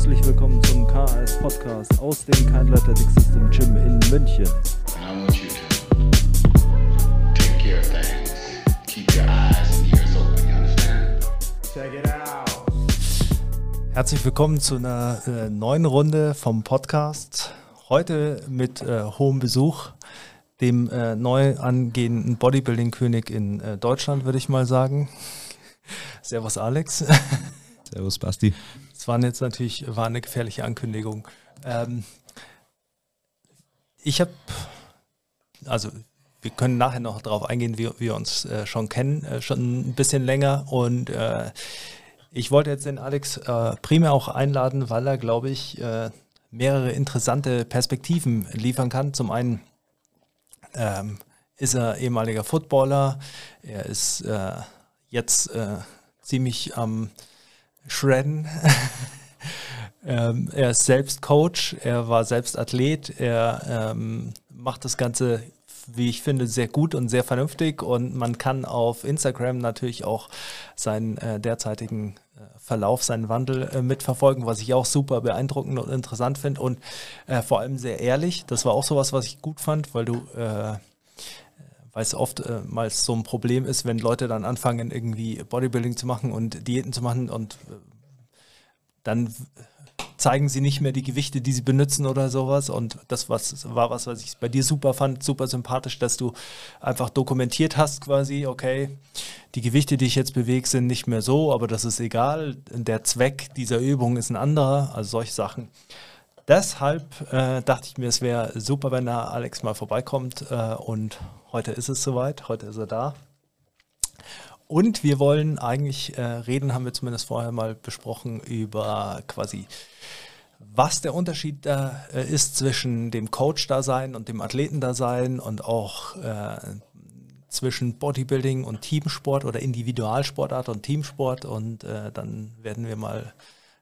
herzlich willkommen zum KAS Podcast aus dem Kindle Athletic System Gym in München. Herzlich willkommen zu einer äh, neuen Runde vom Podcast. Heute mit äh, hohem Besuch, dem äh, neu angehenden Bodybuilding-König in äh, Deutschland, würde ich mal sagen. Servus Alex. Servus Basti. Das war jetzt natürlich war eine gefährliche Ankündigung. Ähm, ich habe, also wir können nachher noch darauf eingehen, wie wir uns äh, schon kennen, äh, schon ein bisschen länger. Und äh, ich wollte jetzt den Alex äh, primär auch einladen, weil er, glaube ich, äh, mehrere interessante Perspektiven liefern kann. Zum einen ähm, ist er ehemaliger Footballer, er ist äh, jetzt ziemlich am Shredden. ähm, er ist selbst Coach, er war selbst Athlet, er ähm, macht das Ganze, wie ich finde, sehr gut und sehr vernünftig und man kann auf Instagram natürlich auch seinen äh, derzeitigen äh, Verlauf, seinen Wandel äh, mitverfolgen, was ich auch super beeindruckend und interessant finde und äh, vor allem sehr ehrlich. Das war auch sowas, was ich gut fand, weil du äh, weil es oft äh, so ein Problem ist, wenn Leute dann anfangen, irgendwie Bodybuilding zu machen und Diäten zu machen und äh, dann zeigen sie nicht mehr die Gewichte, die sie benutzen oder sowas. Und das was, war was, was ich bei dir super fand, super sympathisch, dass du einfach dokumentiert hast quasi, okay, die Gewichte, die ich jetzt bewege, sind nicht mehr so, aber das ist egal. Der Zweck dieser Übung ist ein anderer, also solche Sachen. Deshalb äh, dachte ich mir, es wäre super, wenn da Alex mal vorbeikommt äh, und Heute ist es soweit, heute ist er da. Und wir wollen eigentlich äh, reden, haben wir zumindest vorher mal besprochen, über quasi, was der Unterschied da äh, ist zwischen dem Coach-Dasein und dem Athleten-Dasein und auch äh, zwischen Bodybuilding und Teamsport oder Individualsportart und Teamsport. Und äh, dann werden wir mal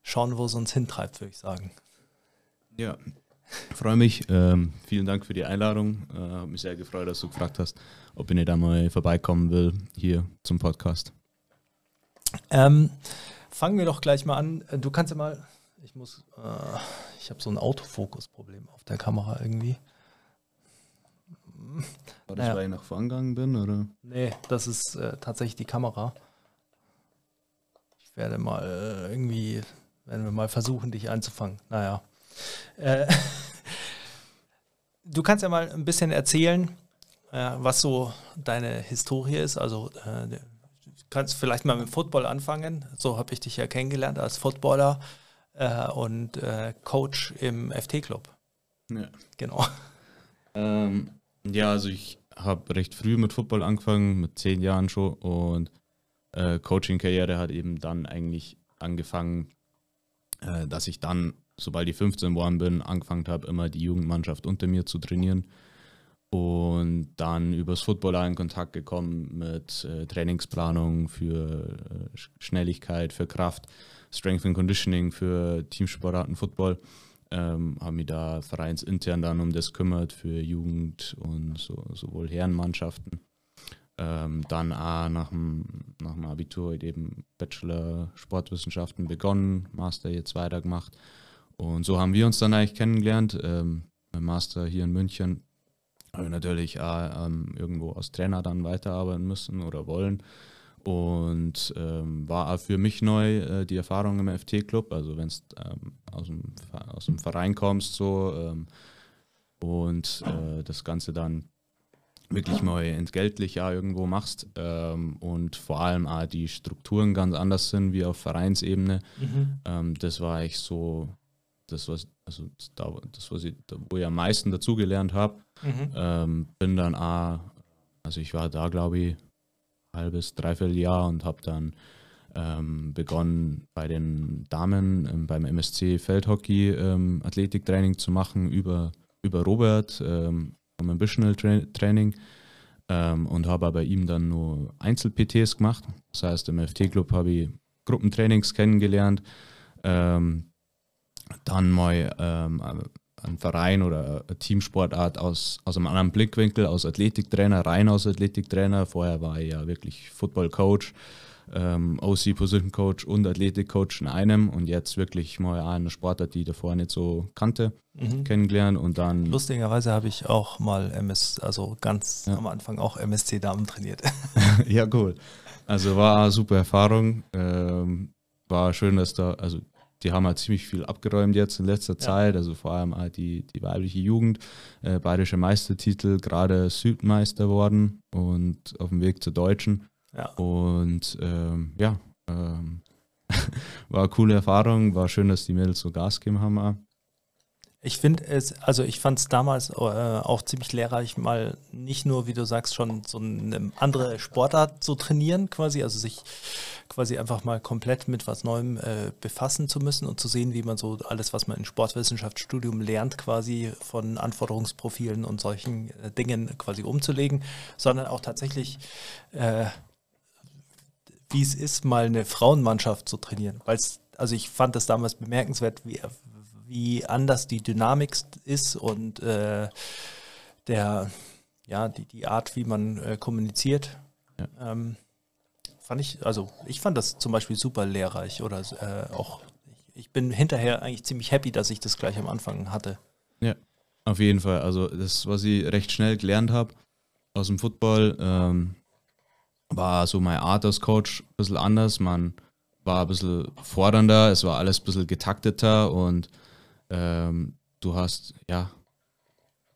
schauen, wo es uns hintreibt, würde ich sagen. Ja, freue mich. Ähm, vielen Dank für die Einladung. Äh, habe mich sehr gefreut, dass du gefragt hast, ob ich nicht einmal vorbeikommen will hier zum Podcast. Ähm, fangen wir doch gleich mal an. Du kannst ja mal, ich muss, äh, ich habe so ein Autofokus-Problem auf der Kamera irgendwie. War das, naja. weil ich nach vorn gegangen bin, oder? Nee, das ist äh, tatsächlich die Kamera. Ich werde mal äh, irgendwie, werden wir mal versuchen, dich einzufangen. Naja. Äh, du kannst ja mal ein bisschen erzählen, äh, was so deine Historie ist. Also äh, du kannst vielleicht mal mit Football anfangen. So habe ich dich ja kennengelernt als Footballer äh, und äh, Coach im FT-Club. Ja. Genau. Ähm, ja, also ich habe recht früh mit Football angefangen, mit zehn Jahren schon. Und äh, Coaching-Karriere hat eben dann eigentlich angefangen, dass ich dann sobald ich 15 geworden bin, angefangen habe, immer die Jugendmannschaft unter mir zu trainieren. Und dann übers Football in Kontakt gekommen mit äh, Trainingsplanung für äh, Schnelligkeit, für Kraft, Strength and Conditioning für Teamsportarten Football. Ähm, habe mich da vereinsintern dann um das kümmert für Jugend und so, sowohl Herrenmannschaften. Ähm, dann auch nach dem, nach dem Abitur eben Bachelor Sportwissenschaften begonnen, Master jetzt weitergemacht und so haben wir uns dann eigentlich kennengelernt. Ähm, mein Master hier in München ich natürlich auch, ähm, irgendwo als Trainer dann weiterarbeiten müssen oder wollen. Und ähm, war auch für mich neu äh, die Erfahrung im FT-Club. Also wenn du ähm, aus, dem, aus dem Verein kommst so ähm, und äh, das Ganze dann wirklich mal entgeltlich ja irgendwo machst ähm, und vor allem auch die Strukturen ganz anders sind wie auf Vereinsebene. Mhm. Ähm, das war ich so das, was, also das, was ich, wo ich am meisten dazugelernt habe. Mhm. Ähm, bin dann auch, also ich war da, glaube ich, ein halbes, dreiviertel Jahr und habe dann ähm, begonnen bei den Damen ähm, beim MSC Feldhockey ähm, Athletiktraining zu machen über, über Robert ähm, vom Ambitional Tra Training ähm, und habe bei ihm dann nur Einzel-PTs gemacht. Das heißt, im FT-Club habe ich Gruppentrainings kennengelernt. Ähm, dann mal ähm, einen Verein oder eine Teamsportart aus, aus einem anderen Blickwinkel, aus Athletiktrainer, rein aus Athletiktrainer. Vorher war ich ja wirklich Football-Coach, ähm, OC-Position-Coach und Athletik-Coach in einem und jetzt wirklich mal eine Sportart, die ich davor nicht so kannte, Mhm. kennengelernt und dann Lustigerweise habe ich auch mal MS, also ganz Ja. am Anfang auch MSC Damen trainiert. ja, cool. Also war eine super Erfahrung. Ähm, war schön, dass da, also die haben halt ziemlich viel abgeräumt jetzt in letzter Zeit, also vor allem halt die, die weibliche Jugend, äh, bayerische Meistertitel, gerade Südmeister worden und auf dem Weg zur Deutschen. Ja. Und ähm, ja, ähm, war eine coole Erfahrung, war schön, dass die Mädels so Gas gegeben haben. Ich finde es, also ich fand es damals äh, auch ziemlich lehrreich, mal nicht nur, wie du sagst, schon so eine andere Sportart zu trainieren, quasi, also sich quasi einfach mal komplett mit was Neuem äh, befassen zu müssen und zu sehen, wie man so alles, was man im Sportwissenschaftsstudium lernt, quasi von Anforderungsprofilen und solchen äh, Dingen quasi umzulegen, sondern auch tatsächlich äh, wie es ist, mal eine Frauenmannschaft zu trainieren. Weil also ich fand das damals bemerkenswert, wie, wie anders die Dynamik ist und äh, der, ja, die, die Art, wie man äh, kommuniziert. Ja. Ähm, fand ich, also ich fand das zum Beispiel super lehrreich oder äh, auch, ich, bin hinterher eigentlich ziemlich happy, dass ich das gleich am Anfang hatte. Ja, auf jeden Fall. Also das, was ich recht schnell gelernt habe aus dem Football, ähm, war so meine Art als Coach ein bisschen anders. Man war ein bisschen fordernder, es war alles ein bisschen getakteter und ähm, du hast, ja,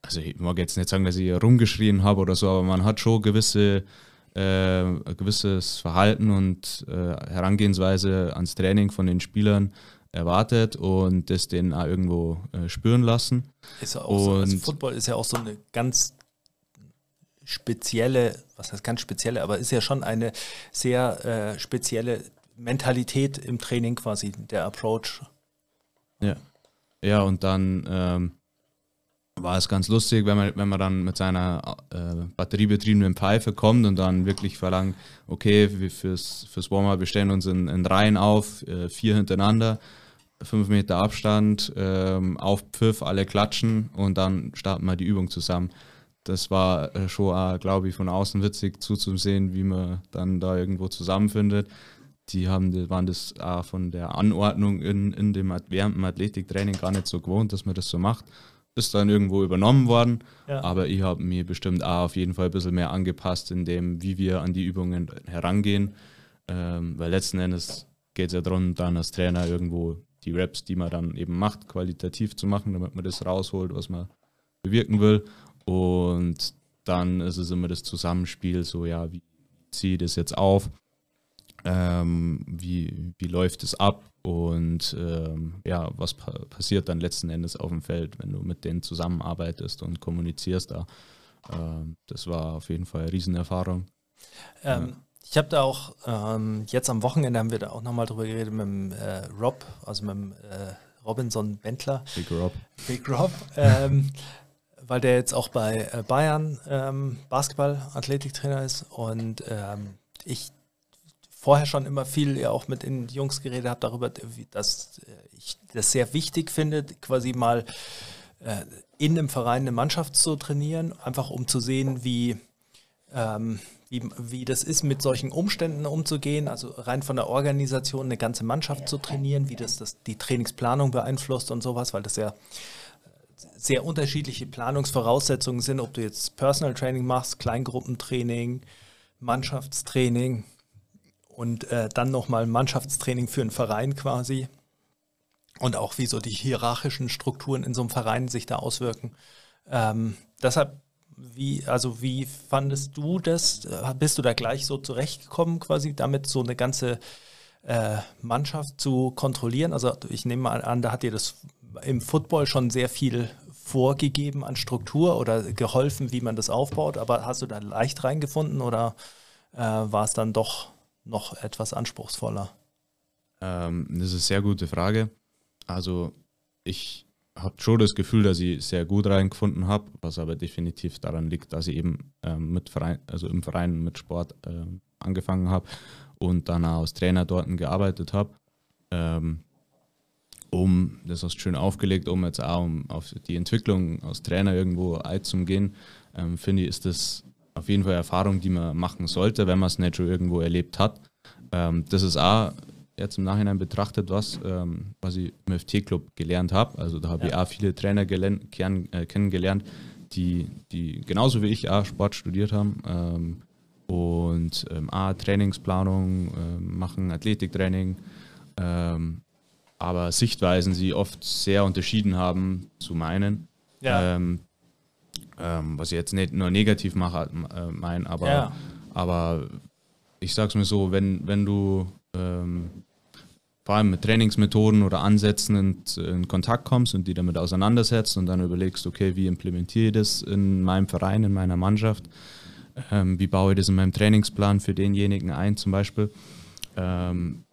also ich mag jetzt nicht sagen, dass ich rumgeschrien habe oder so, aber man hat schon gewisse, äh, gewisses Verhalten und äh, Herangehensweise ans Training von den Spielern erwartet und das denen auch irgendwo äh, spüren lassen. Ist ja auch so, also Und- Football ist ja auch so eine ganz spezielle, was heißt ganz spezielle, aber ist ja schon eine sehr äh, spezielle Mentalität im Training quasi, der Approach. Ja. Ja, und dann ähm, war es ganz lustig, wenn man, wenn man dann mit seiner äh, batteriebetriebenen Pfeife kommt und dann wirklich verlangt, okay, wir fürs, fürs Warm-up, wir stellen uns in, in Reihen auf, äh, vier hintereinander, fünf Meter Abstand, ähm, auf Pfiff, alle klatschen und dann starten wir die Übung zusammen. Das war äh, schon, glaube ich, von außen witzig zuzusehen, wie man dann da irgendwo zusammenfindet die haben, waren das auch von der Anordnung in, in dem, während dem Athletiktraining gar nicht so gewohnt, dass man das so macht. Ist dann irgendwo übernommen worden, Ja. aber ich habe mir bestimmt auch auf jeden Fall ein bisschen mehr angepasst, in dem, wie wir an die Übungen herangehen. Ähm, weil letzten Endes geht es ja darum, dann als Trainer irgendwo die Raps, die man dann eben macht, qualitativ zu machen, damit man das rausholt, was man bewirken will. Und dann ist es immer das Zusammenspiel, so ja, wie ziehe ich das jetzt auf? Ähm, wie, wie läuft es ab und ähm, ja, was pa passiert dann letzten Endes auf dem Feld, wenn du mit denen zusammenarbeitest und kommunizierst da. Ähm, das war auf jeden Fall eine Riesenerfahrung. Ähm, Ich habe da auch, ähm, jetzt am Wochenende haben wir da auch nochmal drüber geredet mit dem äh, Rob, also mit dem äh, Robinson Bentler, Big Rob. Big Rob, ähm, weil der jetzt auch bei äh, Bayern ähm, Basketball-Athletiktrainer ist und ich vorher schon immer viel ja auch mit den Jungs geredet habe darüber, dass äh, ich das sehr wichtig finde, quasi mal äh, in einem Verein eine Mannschaft zu trainieren, einfach um zu sehen, wie, ähm, wie, wie das ist, mit solchen Umständen umzugehen, also rein von der Organisation eine ganze Mannschaft zu trainieren, wie das, das die Trainingsplanung beeinflusst und sowas, weil das ja sehr unterschiedliche Planungsvoraussetzungen sind, ob du jetzt Personal Training machst, Kleingruppentraining, Mannschaftstraining und äh, dann nochmal Mannschaftstraining für einen Verein quasi und auch wie so die hierarchischen Strukturen in so einem Verein sich da auswirken. Ähm, deshalb, wie, also wie fandest du das? Äh, Bist du da gleich so zurechtgekommen, quasi damit so eine ganze äh, Mannschaft zu kontrollieren? Also ich nehme mal an, da hat dir das im Football schon sehr viel vorgegeben an Struktur oder geholfen, wie man das aufbaut, aber hast du da leicht reingefunden oder äh, war es dann doch noch etwas anspruchsvoller? Ähm, das ist eine sehr gute Frage. Also ich habe schon das Gefühl, dass ich sehr gut reingefunden habe, was aber definitiv daran liegt, dass ich eben ähm, mit Verein, also im Verein mit Sport ähm, angefangen habe und dann auch als Trainer dort gearbeitet habe. Ähm, um, das hast du schön aufgelegt, um jetzt auch um auf die Entwicklung als Trainer irgendwo einzugehen, ähm, finde ich, ist das auf jeden Fall Erfahrung, die man machen sollte, wenn man es nicht schon irgendwo erlebt hat. Ähm, das ist auch jetzt im Nachhinein betrachtet was, ähm, was ich im FT-Club gelernt habe. Also da habe Ja. ich auch viele Trainer kern, äh, kennengelernt, die, die genauso wie ich auch Sport studiert haben ähm, und ähm, auch Trainingsplanung ähm, machen, Athletiktraining, ähm, aber Sichtweisen sie oft sehr unterschieden haben zu meinen. Ja. Ähm, ähm, was ich jetzt nicht nur negativ mache, äh, mein, aber, Ja. aber ich sag's mir so, wenn, wenn du ähm, vor allem mit Trainingsmethoden oder Ansätzen in, in Kontakt kommst und die damit auseinandersetzt und dann überlegst, okay, wie implementiere ich das in meinem Verein, in meiner Mannschaft, ähm, wie baue ich das in meinem Trainingsplan für denjenigen ein zum Beispiel, ähm,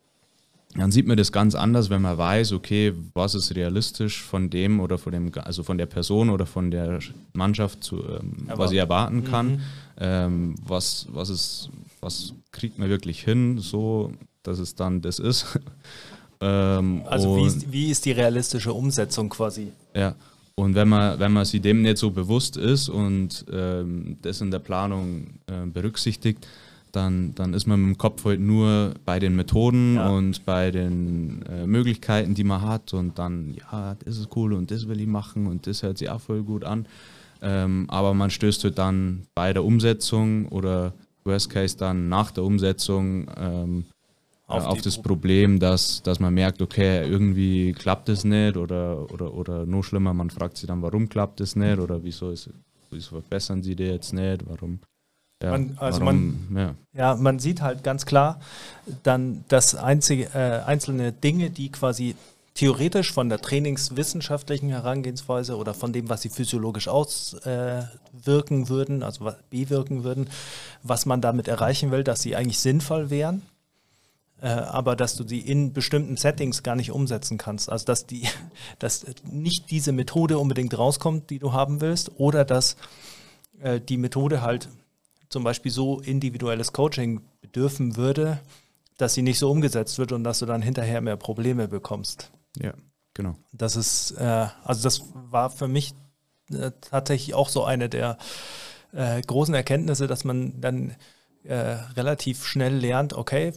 dann sieht man das ganz anders, wenn man weiß, okay, was ist realistisch von dem oder von dem, also von der Person oder von der Mannschaft, zu, ähm, was ich erwarten kann, Mhm. ähm, was, was ist, was kriegt man wirklich hin, so, dass es dann das ist. ähm, Also wie ist, wie ist die realistische Umsetzung quasi? ja, und wenn man, wenn man sich dem nicht so bewusst ist und ähm, das in der Planung äh, berücksichtigt, dann, dann ist man mit dem Kopf halt nur bei den Methoden Ja. und bei den äh, Möglichkeiten, die man hat und dann, ja, das ist cool und das will ich machen und das hört sich auch voll gut an. Ähm, aber man stößt halt dann bei der Umsetzung oder Worst Case dann nach der Umsetzung ähm, Auf auf, auf das Pro- Problem, dass, dass man merkt, okay, irgendwie klappt es nicht oder, oder, oder noch schlimmer, man fragt sich dann, warum klappt es nicht oder wieso, ist, wieso verbessern sie die jetzt nicht, warum. Ja, Man- also warum, ja, Ja, man sieht halt ganz klar dann, dass einzige, äh, einzelne Dinge, die quasi theoretisch von der trainingswissenschaftlichen Herangehensweise oder von dem, was sie physiologisch auswirken äh, würden, also bewirken würden, was man damit erreichen will, dass sie eigentlich sinnvoll wären, äh, aber dass du sie in bestimmten Settings gar nicht umsetzen kannst. Also dass die, dass nicht diese Methode unbedingt rauskommt, die du haben willst, oder dass äh, die Methode halt zum Beispiel so individuelles Coaching bedürfen würde, dass sie nicht so umgesetzt wird und dass du dann hinterher mehr Probleme bekommst. ja, genau. Das ist, äh, also das war für mich äh, tatsächlich auch so eine der äh, großen Erkenntnisse, dass man dann äh, relativ schnell lernt, okay,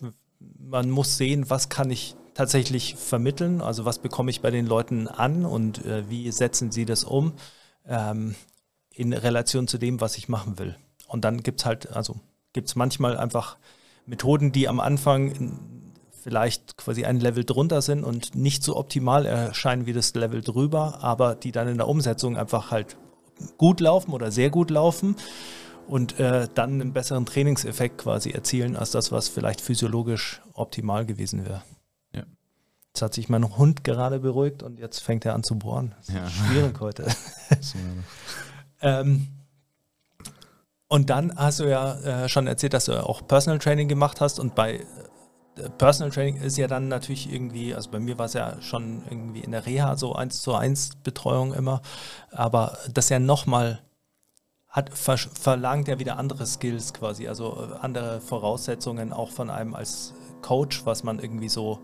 man muss sehen, was kann ich tatsächlich vermitteln, also was bekomme ich bei den Leuten an und äh, wie setzen sie das um ähm, in Relation zu dem, was ich machen will. Und dann gibt es halt, also gibt es manchmal einfach Methoden, die am Anfang vielleicht quasi ein Level drunter sind und nicht so optimal erscheinen wie das Level drüber, aber die dann in der Umsetzung einfach halt gut laufen oder sehr gut laufen und äh, dann einen besseren Trainingseffekt quasi erzielen, als das, was vielleicht physiologisch optimal gewesen wäre. Ja. Jetzt hat sich mein Hund gerade beruhigt und jetzt fängt er an zu bohren. Das ist Ja. schwierig heute. So, Ähm, und dann hast du ja äh, schon erzählt, dass du auch Personal Training gemacht hast und bei äh, Personal Training ist ja dann natürlich irgendwie, also bei mir war es ja schon irgendwie in der Reha so eins zu eins Betreuung immer, aber das ja nochmal hat ver verlangt ja wieder andere Skills quasi, also äh, andere Voraussetzungen auch von einem als Coach, was man irgendwie so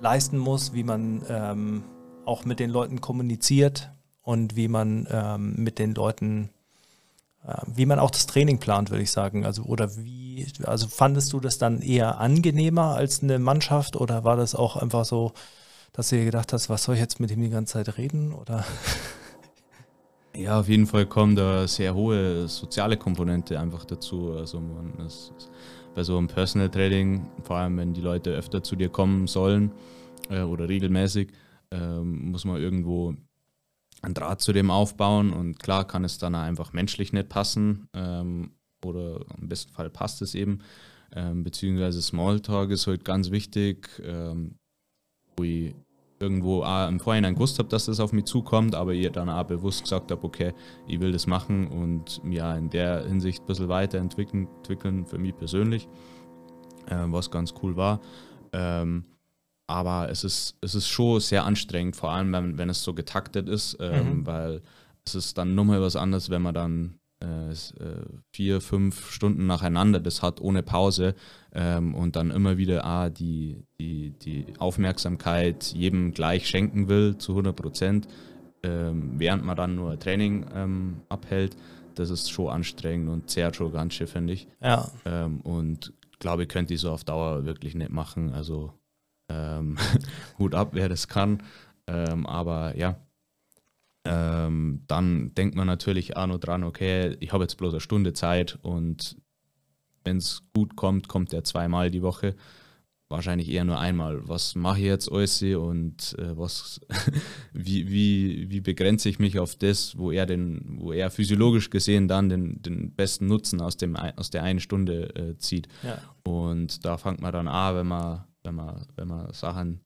leisten muss, wie man ähm, auch mit den Leuten kommuniziert und wie man ähm, mit den Leuten, wie man auch das Training plant, würde ich sagen. Also oder wie, also fandest du das dann eher angenehmer als eine Mannschaft oder war das auch einfach so, dass du dir gedacht hast, was soll ich jetzt mit ihm die ganze Zeit reden? Oder Ja, auf jeden Fall kommt da sehr hohe soziale Komponente einfach dazu. Also man ist bei so einem Personal Training, vor allem wenn die Leute öfter zu dir kommen sollen äh, oder regelmäßig, ähm, muss man irgendwo einen Draht zu dem aufbauen und klar kann es dann einfach menschlich nicht passen ähm, oder im besten Fall passt es eben. Ähm, beziehungsweise Smalltalk ist halt ganz wichtig, ähm, wo ich irgendwo auch im Vorhinein gewusst habe, dass das auf mich zukommt, aber ihr dann auch bewusst gesagt habe, okay, ich will das machen und ja in der Hinsicht ein bisschen weiterentwickeln entwickeln für mich persönlich, äh, was ganz cool war. Ähm, aber es ist, es ist schon sehr anstrengend, vor allem wenn, wenn es so getaktet ist, ähm, Mhm. weil es ist dann nochmal was anderes, wenn man dann äh, äh, vier, fünf Stunden nacheinander das hat, ohne Pause ähm, und dann immer wieder ah, die, die, die Aufmerksamkeit jedem gleich schenken will zu 100 Prozent, ähm, während man dann nur Training ähm, abhält, das ist schon anstrengend und zehrt schon ganz schön, finde ich. Ja. Ähm, und glaube ich, könnte ich so auf Dauer wirklich nicht machen. Also ähm, Hut ab, wer das kann. Ähm, aber ja, ähm, dann denkt man natürlich auch noch dran, okay, ich habe jetzt bloß eine Stunde Zeit und wenn es gut kommt, kommt er zweimal die Woche. Wahrscheinlich eher nur einmal. Was mache ich jetzt alles und äh, was, wie, wie, wie begrenze ich mich auf das, wo er den, wo er physiologisch gesehen dann den, den besten Nutzen aus, dem, aus der einen Stunde äh, zieht. Ja. Und da fängt man dann an, wenn man, wenn man, wenn man Sachen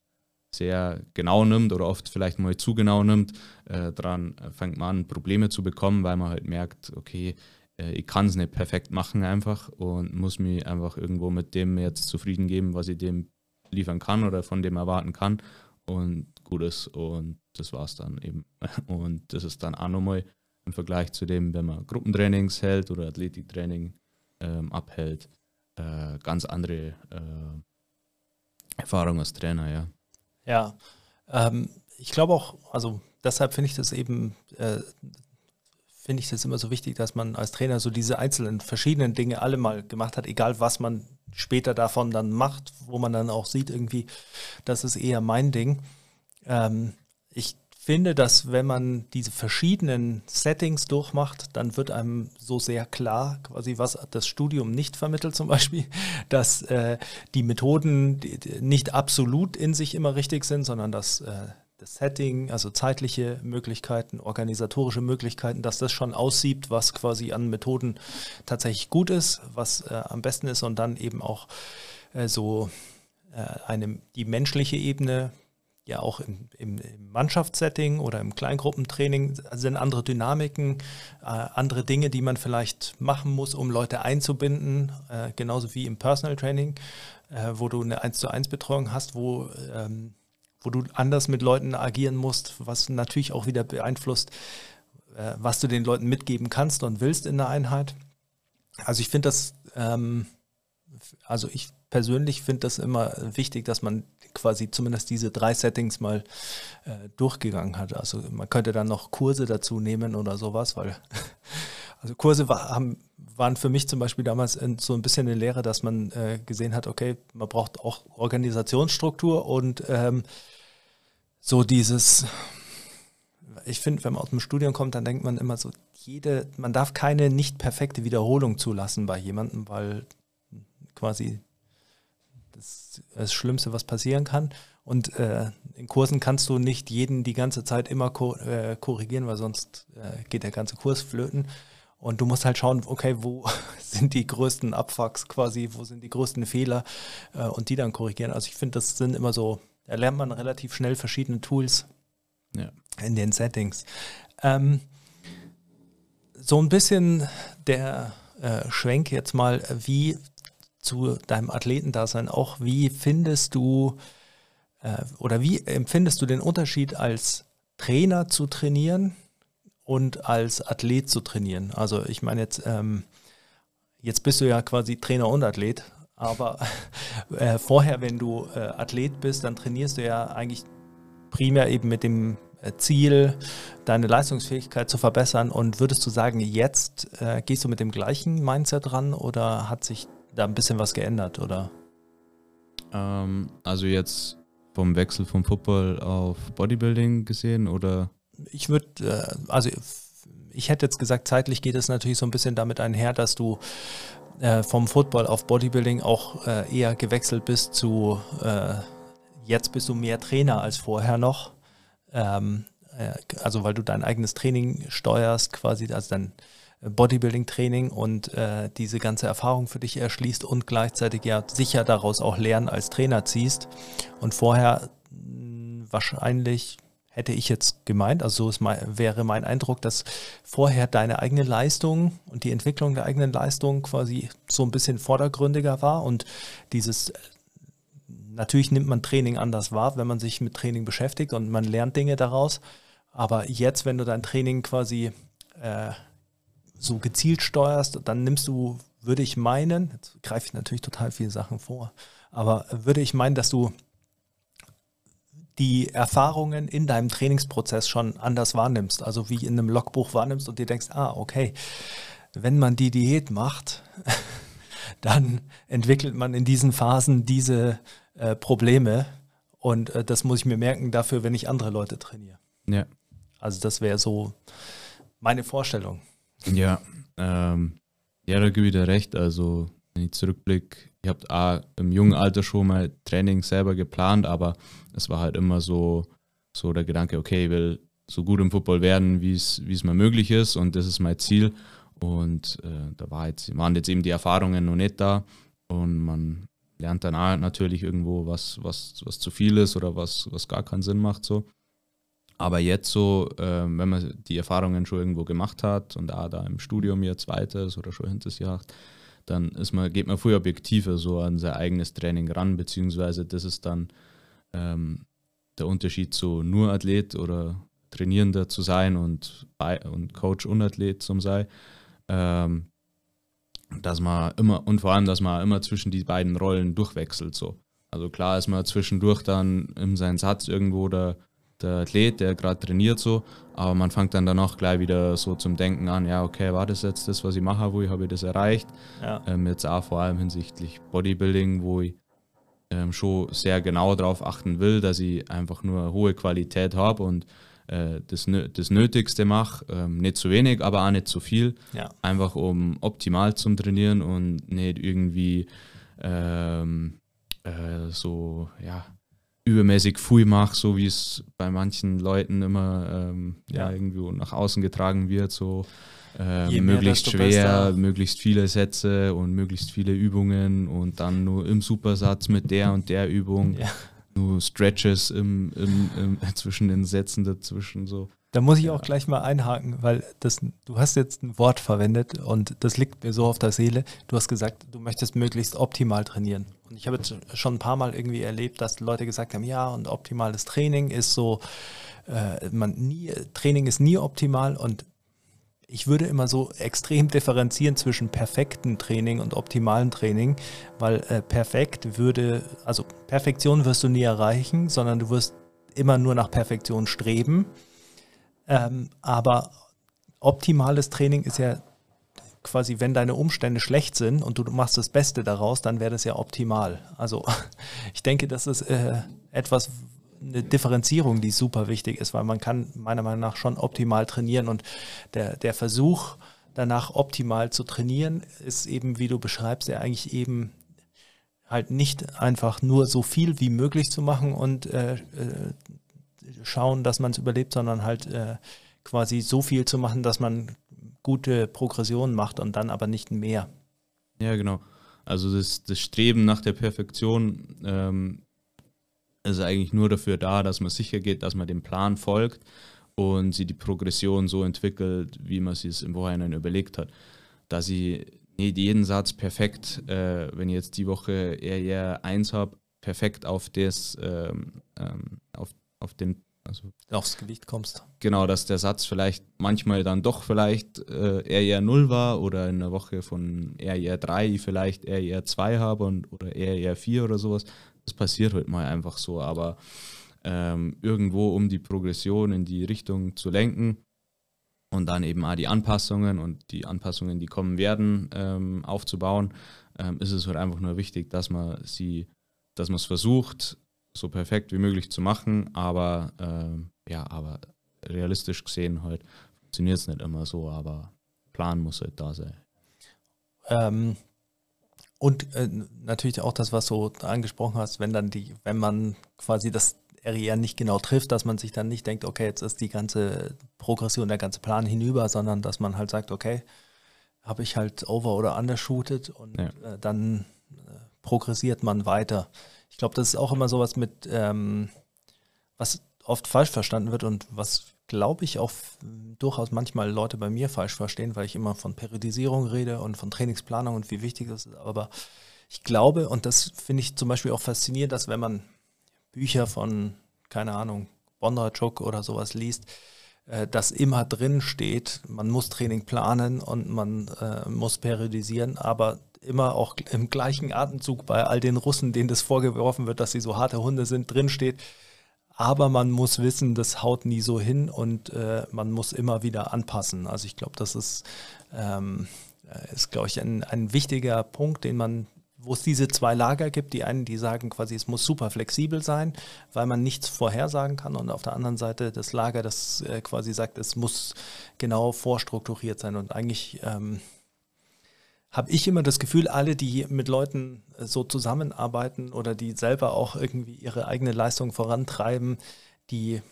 sehr genau nimmt oder oft vielleicht mal zu genau nimmt, äh, daran fängt man an, Probleme zu bekommen, weil man halt merkt, okay, äh, ich kann es nicht perfekt machen einfach und muss mich einfach irgendwo mit dem jetzt zufrieden geben, was ich dem liefern kann oder von dem erwarten kann und gut ist und das war es dann eben. Und das ist dann auch nochmal im Vergleich zu dem, wenn man Gruppentrainings hält oder Athletiktraining ähm, abhält, äh, ganz andere äh, Erfahrung als Trainer, ja. Ja, ähm, ich glaube auch, also deshalb finde ich das eben, äh, finde ich das immer so wichtig, dass man als Trainer so diese einzelnen verschiedenen Dinge alle mal gemacht hat, egal was man später davon dann macht, wo man dann auch sieht irgendwie, das ist eher mein Ding. Ähm, ich finde, dass wenn man diese verschiedenen Settings durchmacht, dann wird einem so sehr klar, quasi was das Studium nicht vermittelt zum Beispiel, dass äh, die Methoden nicht absolut in sich immer richtig sind, sondern dass äh, das Setting, also zeitliche Möglichkeiten, organisatorische Möglichkeiten, dass das schon aussieht, was quasi an Methoden tatsächlich gut ist, was äh, am besten ist und dann eben auch äh, so äh, eine, die menschliche Ebene, ja auch im, im, im Mannschaftssetting oder im Kleingruppentraining sind andere Dynamiken, äh, andere Dinge, die man vielleicht machen muss, um Leute einzubinden, äh, genauso wie im Personal Training, äh, wo du eine 1 zu 1 Betreuung hast, wo, ähm, wo du anders mit Leuten agieren musst, was natürlich auch wieder beeinflusst, äh, was du den Leuten mitgeben kannst und willst in der Einheit. Also ich finde das, ähm, also ich persönlich finde das immer wichtig, dass man quasi zumindest diese drei Settings mal äh, durchgegangen hat. Also man könnte dann noch Kurse dazu nehmen oder sowas, weil also Kurse war, haben, waren für mich zum Beispiel damals so ein bisschen eine Lehre, dass man äh, gesehen hat, okay, man braucht auch Organisationsstruktur und ähm, so dieses, ich finde, wenn man aus dem Studium kommt, dann denkt man immer so, jede, man darf keine nicht perfekte Wiederholung zulassen bei jemandem, weil quasi das, das Schlimmste, was passieren kann. Und äh, in Kursen kannst du nicht jeden die ganze Zeit immer ko äh, korrigieren, weil sonst äh, geht der ganze Kurs flöten. Und du musst halt schauen, okay, wo sind die größten Abfucks quasi, wo sind die größten Fehler äh, und die dann korrigieren. Also ich finde, das sind immer so, da lernt man relativ schnell verschiedene Tools ja. in den Settings. Ähm, so ein bisschen der äh, Schwenk jetzt mal, wie zu deinem Athletendasein auch. Wie findest du äh, oder wie empfindest du den Unterschied als Trainer zu trainieren und als Athlet zu trainieren? Also ich meine jetzt, ähm, jetzt bist du ja quasi Trainer und Athlet, aber äh, vorher, wenn du äh, Athlet bist, dann trainierst du ja eigentlich primär eben mit dem äh, Ziel, deine Leistungsfähigkeit zu verbessern. Und würdest du sagen, jetzt äh, gehst du mit dem gleichen Mindset ran oder hat sich da ein bisschen was geändert, oder? Ähm, also jetzt vom Wechsel vom Football auf Bodybuilding gesehen, oder? Ich würde, äh, also ich hätte jetzt gesagt, zeitlich geht es natürlich so ein bisschen damit einher, dass du äh, vom Football auf Bodybuilding auch äh, eher gewechselt bist zu, äh, jetzt bist du mehr Trainer als vorher noch. Ähm, äh, also weil du dein eigenes Training steuerst, quasi, also dann Bodybuilding-Training und äh, diese ganze Erfahrung für dich erschließt und gleichzeitig ja sicher daraus auch Lernen als Trainer ziehst. Und vorher mh, wahrscheinlich hätte ich jetzt gemeint, also so ist mein, wäre mein Eindruck, dass vorher deine eigene Leistung und die Entwicklung der eigenen Leistung quasi so ein bisschen vordergründiger war und dieses Natürlich nimmt man Training anders wahr, wenn man sich mit Training beschäftigt und man lernt Dinge daraus. Aber jetzt, wenn du dein Training quasi äh, so gezielt steuerst, dann nimmst du, würde ich meinen, jetzt greife ich natürlich total viele Sachen vor, aber würde ich meinen, dass du die Erfahrungen in deinem Trainingsprozess schon anders wahrnimmst, also wie in einem Logbuch wahrnimmst und dir denkst, ah, okay, wenn man die Diät macht, dann entwickelt man in diesen Phasen diese äh, Probleme und äh, das muss ich mir merken dafür, wenn ich andere Leute trainiere. Ja. Also das wäre so meine Vorstellung. Ja, ähm, ja, da gebe ich dir recht. Also, wenn ich zurückblicke, ich habe auch im jungen Alter schon mal Training selber geplant, aber es war halt immer so, so der Gedanke, okay, ich will so gut im Football werden, wie es mir möglich ist und das ist mein Ziel. Und äh, da war jetzt, waren jetzt eben die Erfahrungen noch nicht da und man lernt dann natürlich irgendwo, was, was, was zu viel ist oder was, was gar keinen Sinn macht. So. Aber jetzt so, äh, wenn man die Erfahrungen schon irgendwo gemacht hat und auch da im Studium jetzt weiter ist oder schon hinter sich hat, dann ist man, geht man früher objektiver so an sein eigenes Training ran, beziehungsweise das ist dann ähm, der Unterschied zu nur Athlet oder Trainierender zu sein und, und Coach und Athlet zum sein. Ähm, dass man immer und vor allem, dass man immer zwischen die beiden Rollen durchwechselt. So. Also klar ist man zwischendurch dann in seinem Satz irgendwo der, der Athlet, der gerade trainiert so, aber man fängt dann danach gleich wieder so zum Denken an, ja okay, war das jetzt das, was ich mache, wo ich habe ich das erreicht? Ja. Ähm, jetzt auch vor allem hinsichtlich Bodybuilding, wo ich ähm, schon sehr genau darauf achten will, dass ich einfach nur eine hohe Qualität habe und äh, das, das Nötigste mache. Ähm, nicht zu wenig, aber auch nicht zu viel. Ja. Einfach um optimal zu trainieren und nicht irgendwie ähm, äh, so, ja, übermäßig viel mache, so wie es bei manchen Leuten immer ähm, ja. ja. irgendwo nach außen getragen wird, so äh, möglichst schwer, möglichst viele Sätze und möglichst viele Übungen und dann nur im Supersatz mit der und der Übung. Ja nur Stretches im, im, im, zwischen den Sätzen dazwischen so. Da muss ich auch gleich mal einhaken, weil das, du hast jetzt ein Wort verwendet und das liegt mir so auf der Seele. Du hast gesagt, du möchtest möglichst optimal trainieren. Und ich habe jetzt schon ein paar Mal irgendwie erlebt, dass Leute gesagt haben, ja, und optimales Training ist so, äh, man nie, Training ist nie optimal und ich würde immer so extrem differenzieren zwischen perfektem Training und optimalem Training, weil äh, perfekt würde, also Perfektion wirst du nie erreichen, sondern du wirst immer nur nach Perfektion streben. Ähm, aber optimales Training ist ja quasi, wenn deine Umstände schlecht sind und du machst das Beste daraus, dann wäre das ja optimal. Also ich denke, das ist äh, etwas, eine Differenzierung, die super wichtig ist, weil man kann meiner Meinung nach schon optimal trainieren und der, der Versuch, danach optimal zu trainieren, ist eben, wie du beschreibst, ja eigentlich eben halt nicht einfach nur so viel wie möglich zu machen und äh, äh, schauen, dass man es überlebt, sondern halt äh, quasi so viel zu machen, dass man gute Progressionen macht und dann aber nicht mehr. Ja, genau. Also das, das Streben nach der Perfektion ähm, ist eigentlich nur dafür da, dass man sicher geht, dass man dem Plan folgt und sie die Progression so entwickelt, wie man sie es im Vorhinein überlegt hat. Dass sie nicht jeden Satz perfekt, äh, wenn ich jetzt die Woche eher 1 habe, perfekt auf das, ähm, ähm, auf, auf den also aufs Gewicht kommst. Genau, dass der Satz vielleicht manchmal dann doch vielleicht äh, eher 0 war oder in der Woche von eher 3 vielleicht eher 2 habe und, oder eher 4 oder sowas, das passiert halt mal einfach so, aber ähm, irgendwo, um die Progression in die Richtung zu lenken und dann eben auch die Anpassungen und die Anpassungen, die kommen werden, ähm, aufzubauen, ähm, ist es halt einfach nur wichtig, dass man sie, dass man es versucht, so perfekt wie möglich zu machen, aber ähm, ja, aber realistisch gesehen halt funktioniert es nicht immer so, aber Plan muss halt da sein. Ähm, und äh, natürlich auch das, was du angesprochen hast, wenn dann die, wenn man quasi das RER nicht genau trifft, dass man sich dann nicht denkt, okay, jetzt ist die ganze Progression, der ganze Plan hinüber, sondern dass man halt sagt, okay, habe ich halt over oder undershootet und ja. äh, dann äh, progressiert man weiter. Ich glaube, das ist auch immer sowas mit, ähm, was oft falsch verstanden wird und was glaube ich, auch durchaus manchmal Leute bei mir falsch verstehen, weil ich immer von Periodisierung rede und von Trainingsplanung und wie wichtig das ist. Aber ich glaube, und das finde ich zum Beispiel auch faszinierend, dass wenn man Bücher von, keine Ahnung, Bondarchuk oder sowas liest, äh, das immer drin steht. Man muss Training planen und man äh, muss periodisieren, aber immer auch im gleichen Atemzug bei all den Russen, denen das vorgeworfen wird, dass sie so harte Hunde sind, drin steht. Aber man muss wissen, das haut nie so hin und äh, man muss immer wieder anpassen. Also ich glaube, das ist, ähm, ist glaube ich, ein, ein wichtiger Punkt, den man wo es diese zwei Lager gibt, die einen, die sagen quasi, es muss super flexibel sein, weil man nichts vorhersagen kann und auf der anderen Seite das Lager, das äh, quasi sagt, es muss genau vorstrukturiert sein und eigentlich ähm, habe ich immer das Gefühl, alle, die mit Leuten äh, so zusammenarbeiten oder die selber auch irgendwie ihre eigene Leistung vorantreiben, die ähm,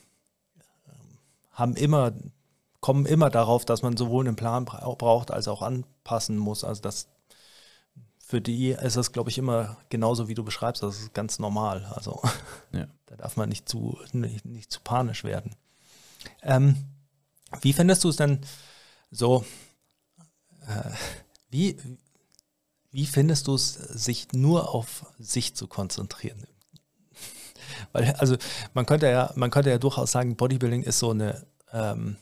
haben immer, kommen immer darauf, dass man sowohl einen Plan braucht als auch anpassen muss. Also das für die ist es, glaube ich, immer genauso, wie du beschreibst. Das ist ganz normal. Also ja. da darf man nicht zu, nicht, nicht zu panisch werden. Ähm, wie findest du es denn so? Äh, wie, wie findest du es, sich nur auf sich zu konzentrieren? Weil, also man könnte ja, man könnte ja durchaus sagen, Bodybuilding ist so eine ähm,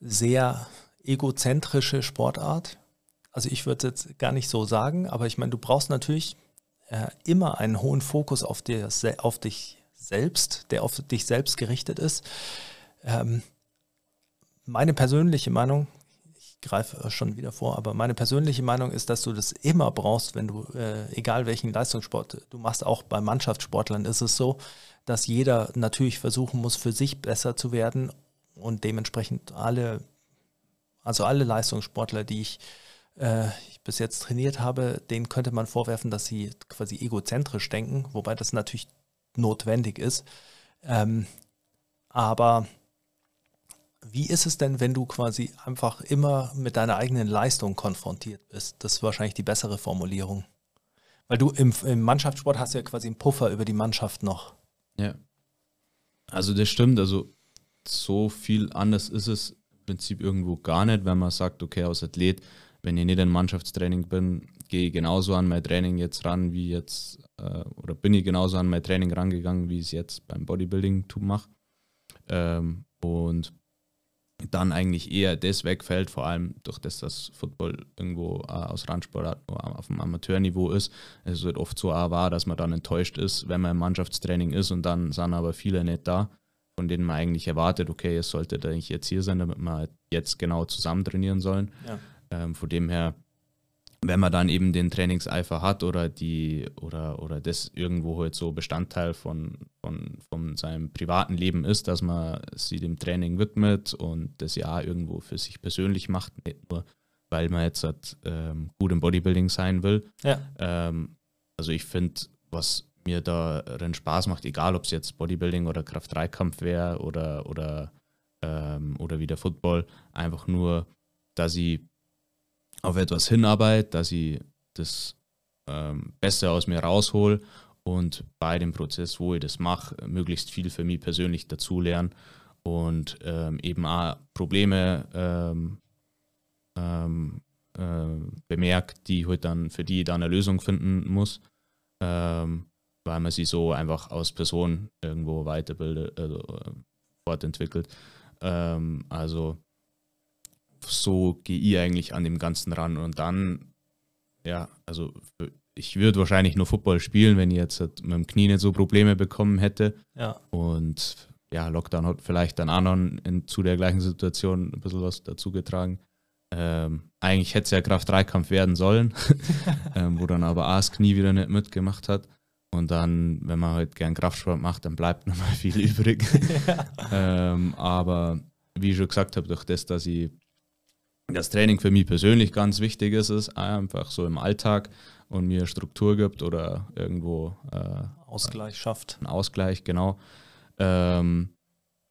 sehr egozentrische Sportart also ich würde jetzt gar nicht so sagen, aber ich meine, du brauchst natürlich äh, immer einen hohen Fokus auf, dir, auf dich selbst, der auf dich selbst gerichtet ist. Ähm, meine persönliche Meinung, greife schon wieder vor, aber meine persönliche Meinung ist, dass du das immer brauchst, wenn du, äh, egal welchen Leistungssport du machst, auch bei Mannschaftssportlern ist es so, dass jeder natürlich versuchen muss, für sich besser zu werden und dementsprechend alle, also alle Leistungssportler, die ich äh, ich bis jetzt trainiert habe, denen könnte man vorwerfen, dass sie quasi egozentrisch denken, wobei das natürlich notwendig ist. Ähm, aber wie ist es denn, wenn du quasi einfach immer mit deiner eigenen Leistung konfrontiert bist? Das ist wahrscheinlich die bessere Formulierung. Weil du im, im Mannschaftssport hast ja quasi einen Puffer über die Mannschaft noch. Ja. Also das stimmt, also so viel anders ist es im Prinzip irgendwo gar nicht, wenn man sagt, okay, als Athlet wenn ich nicht in Mannschaftstraining bin, gehe ich genauso an mein Training jetzt ran, wie jetzt, äh, oder bin ich genauso an mein Training rangegangen, wie ich es jetzt beim Bodybuilding mache. Ähm, und dann eigentlich eher das wegfällt, vor allem durch das, dass Football irgendwo äh, aus Randsport auf dem Amateurniveau ist. Es wird oft so auch wahr, dass man dann enttäuscht ist, wenn man im Mannschaftstraining ist und dann sind aber viele nicht da, von denen man eigentlich erwartet, okay, es sollte eigentlich jetzt hier sein, damit wir jetzt genau zusammen trainieren sollen. Ja. Ähm, von dem her, wenn man dann eben den Trainingseifer hat oder die oder oder das irgendwo halt so Bestandteil von, von, von seinem privaten Leben ist, dass man sich dem Training widmet und das ja irgendwo für sich persönlich macht, nicht nur weil man jetzt halt, ähm, gut im Bodybuilding sein will. Ja. Ähm, also ich finde, was mir darin Spaß macht, egal ob es jetzt Bodybuilding oder Kraft-3-Kampf wäre oder, oder, ähm, oder wieder Football, einfach nur, dass ich auf etwas hinarbeite, dass ich das ähm, Beste aus mir raushol und bei dem Prozess, wo ich das mache, möglichst viel für mich persönlich dazulernen und ähm, eben auch Probleme ähm, ähm, äh, bemerkt, die halt dann für die dann eine Lösung finden muss, ähm, weil man sie so einfach als Person irgendwo weiterbildet, also, äh, fortentwickelt. Ähm, also so gehe ich eigentlich an dem Ganzen ran. Und dann, ja, also ich würde wahrscheinlich nur Football spielen, wenn ich jetzt mit dem Knie nicht so Probleme bekommen hätte. Ja. Und ja, Lockdown hat vielleicht dann auch noch in, zu der gleichen Situation ein bisschen was dazu getragen. Ähm, eigentlich hätte es ja Kraft-3-Kampf werden sollen, ähm, wo dann aber auch das Knie wieder nicht mitgemacht hat. Und dann, wenn man halt gern Kraftsport macht, dann bleibt noch mal viel übrig. ähm, aber wie ich schon gesagt habe, durch das, dass ich das Training für mich persönlich ganz wichtig ist, ist einfach so im Alltag und mir Struktur gibt oder irgendwo äh, Ausgleich schafft. Ein Ausgleich, genau. Ähm,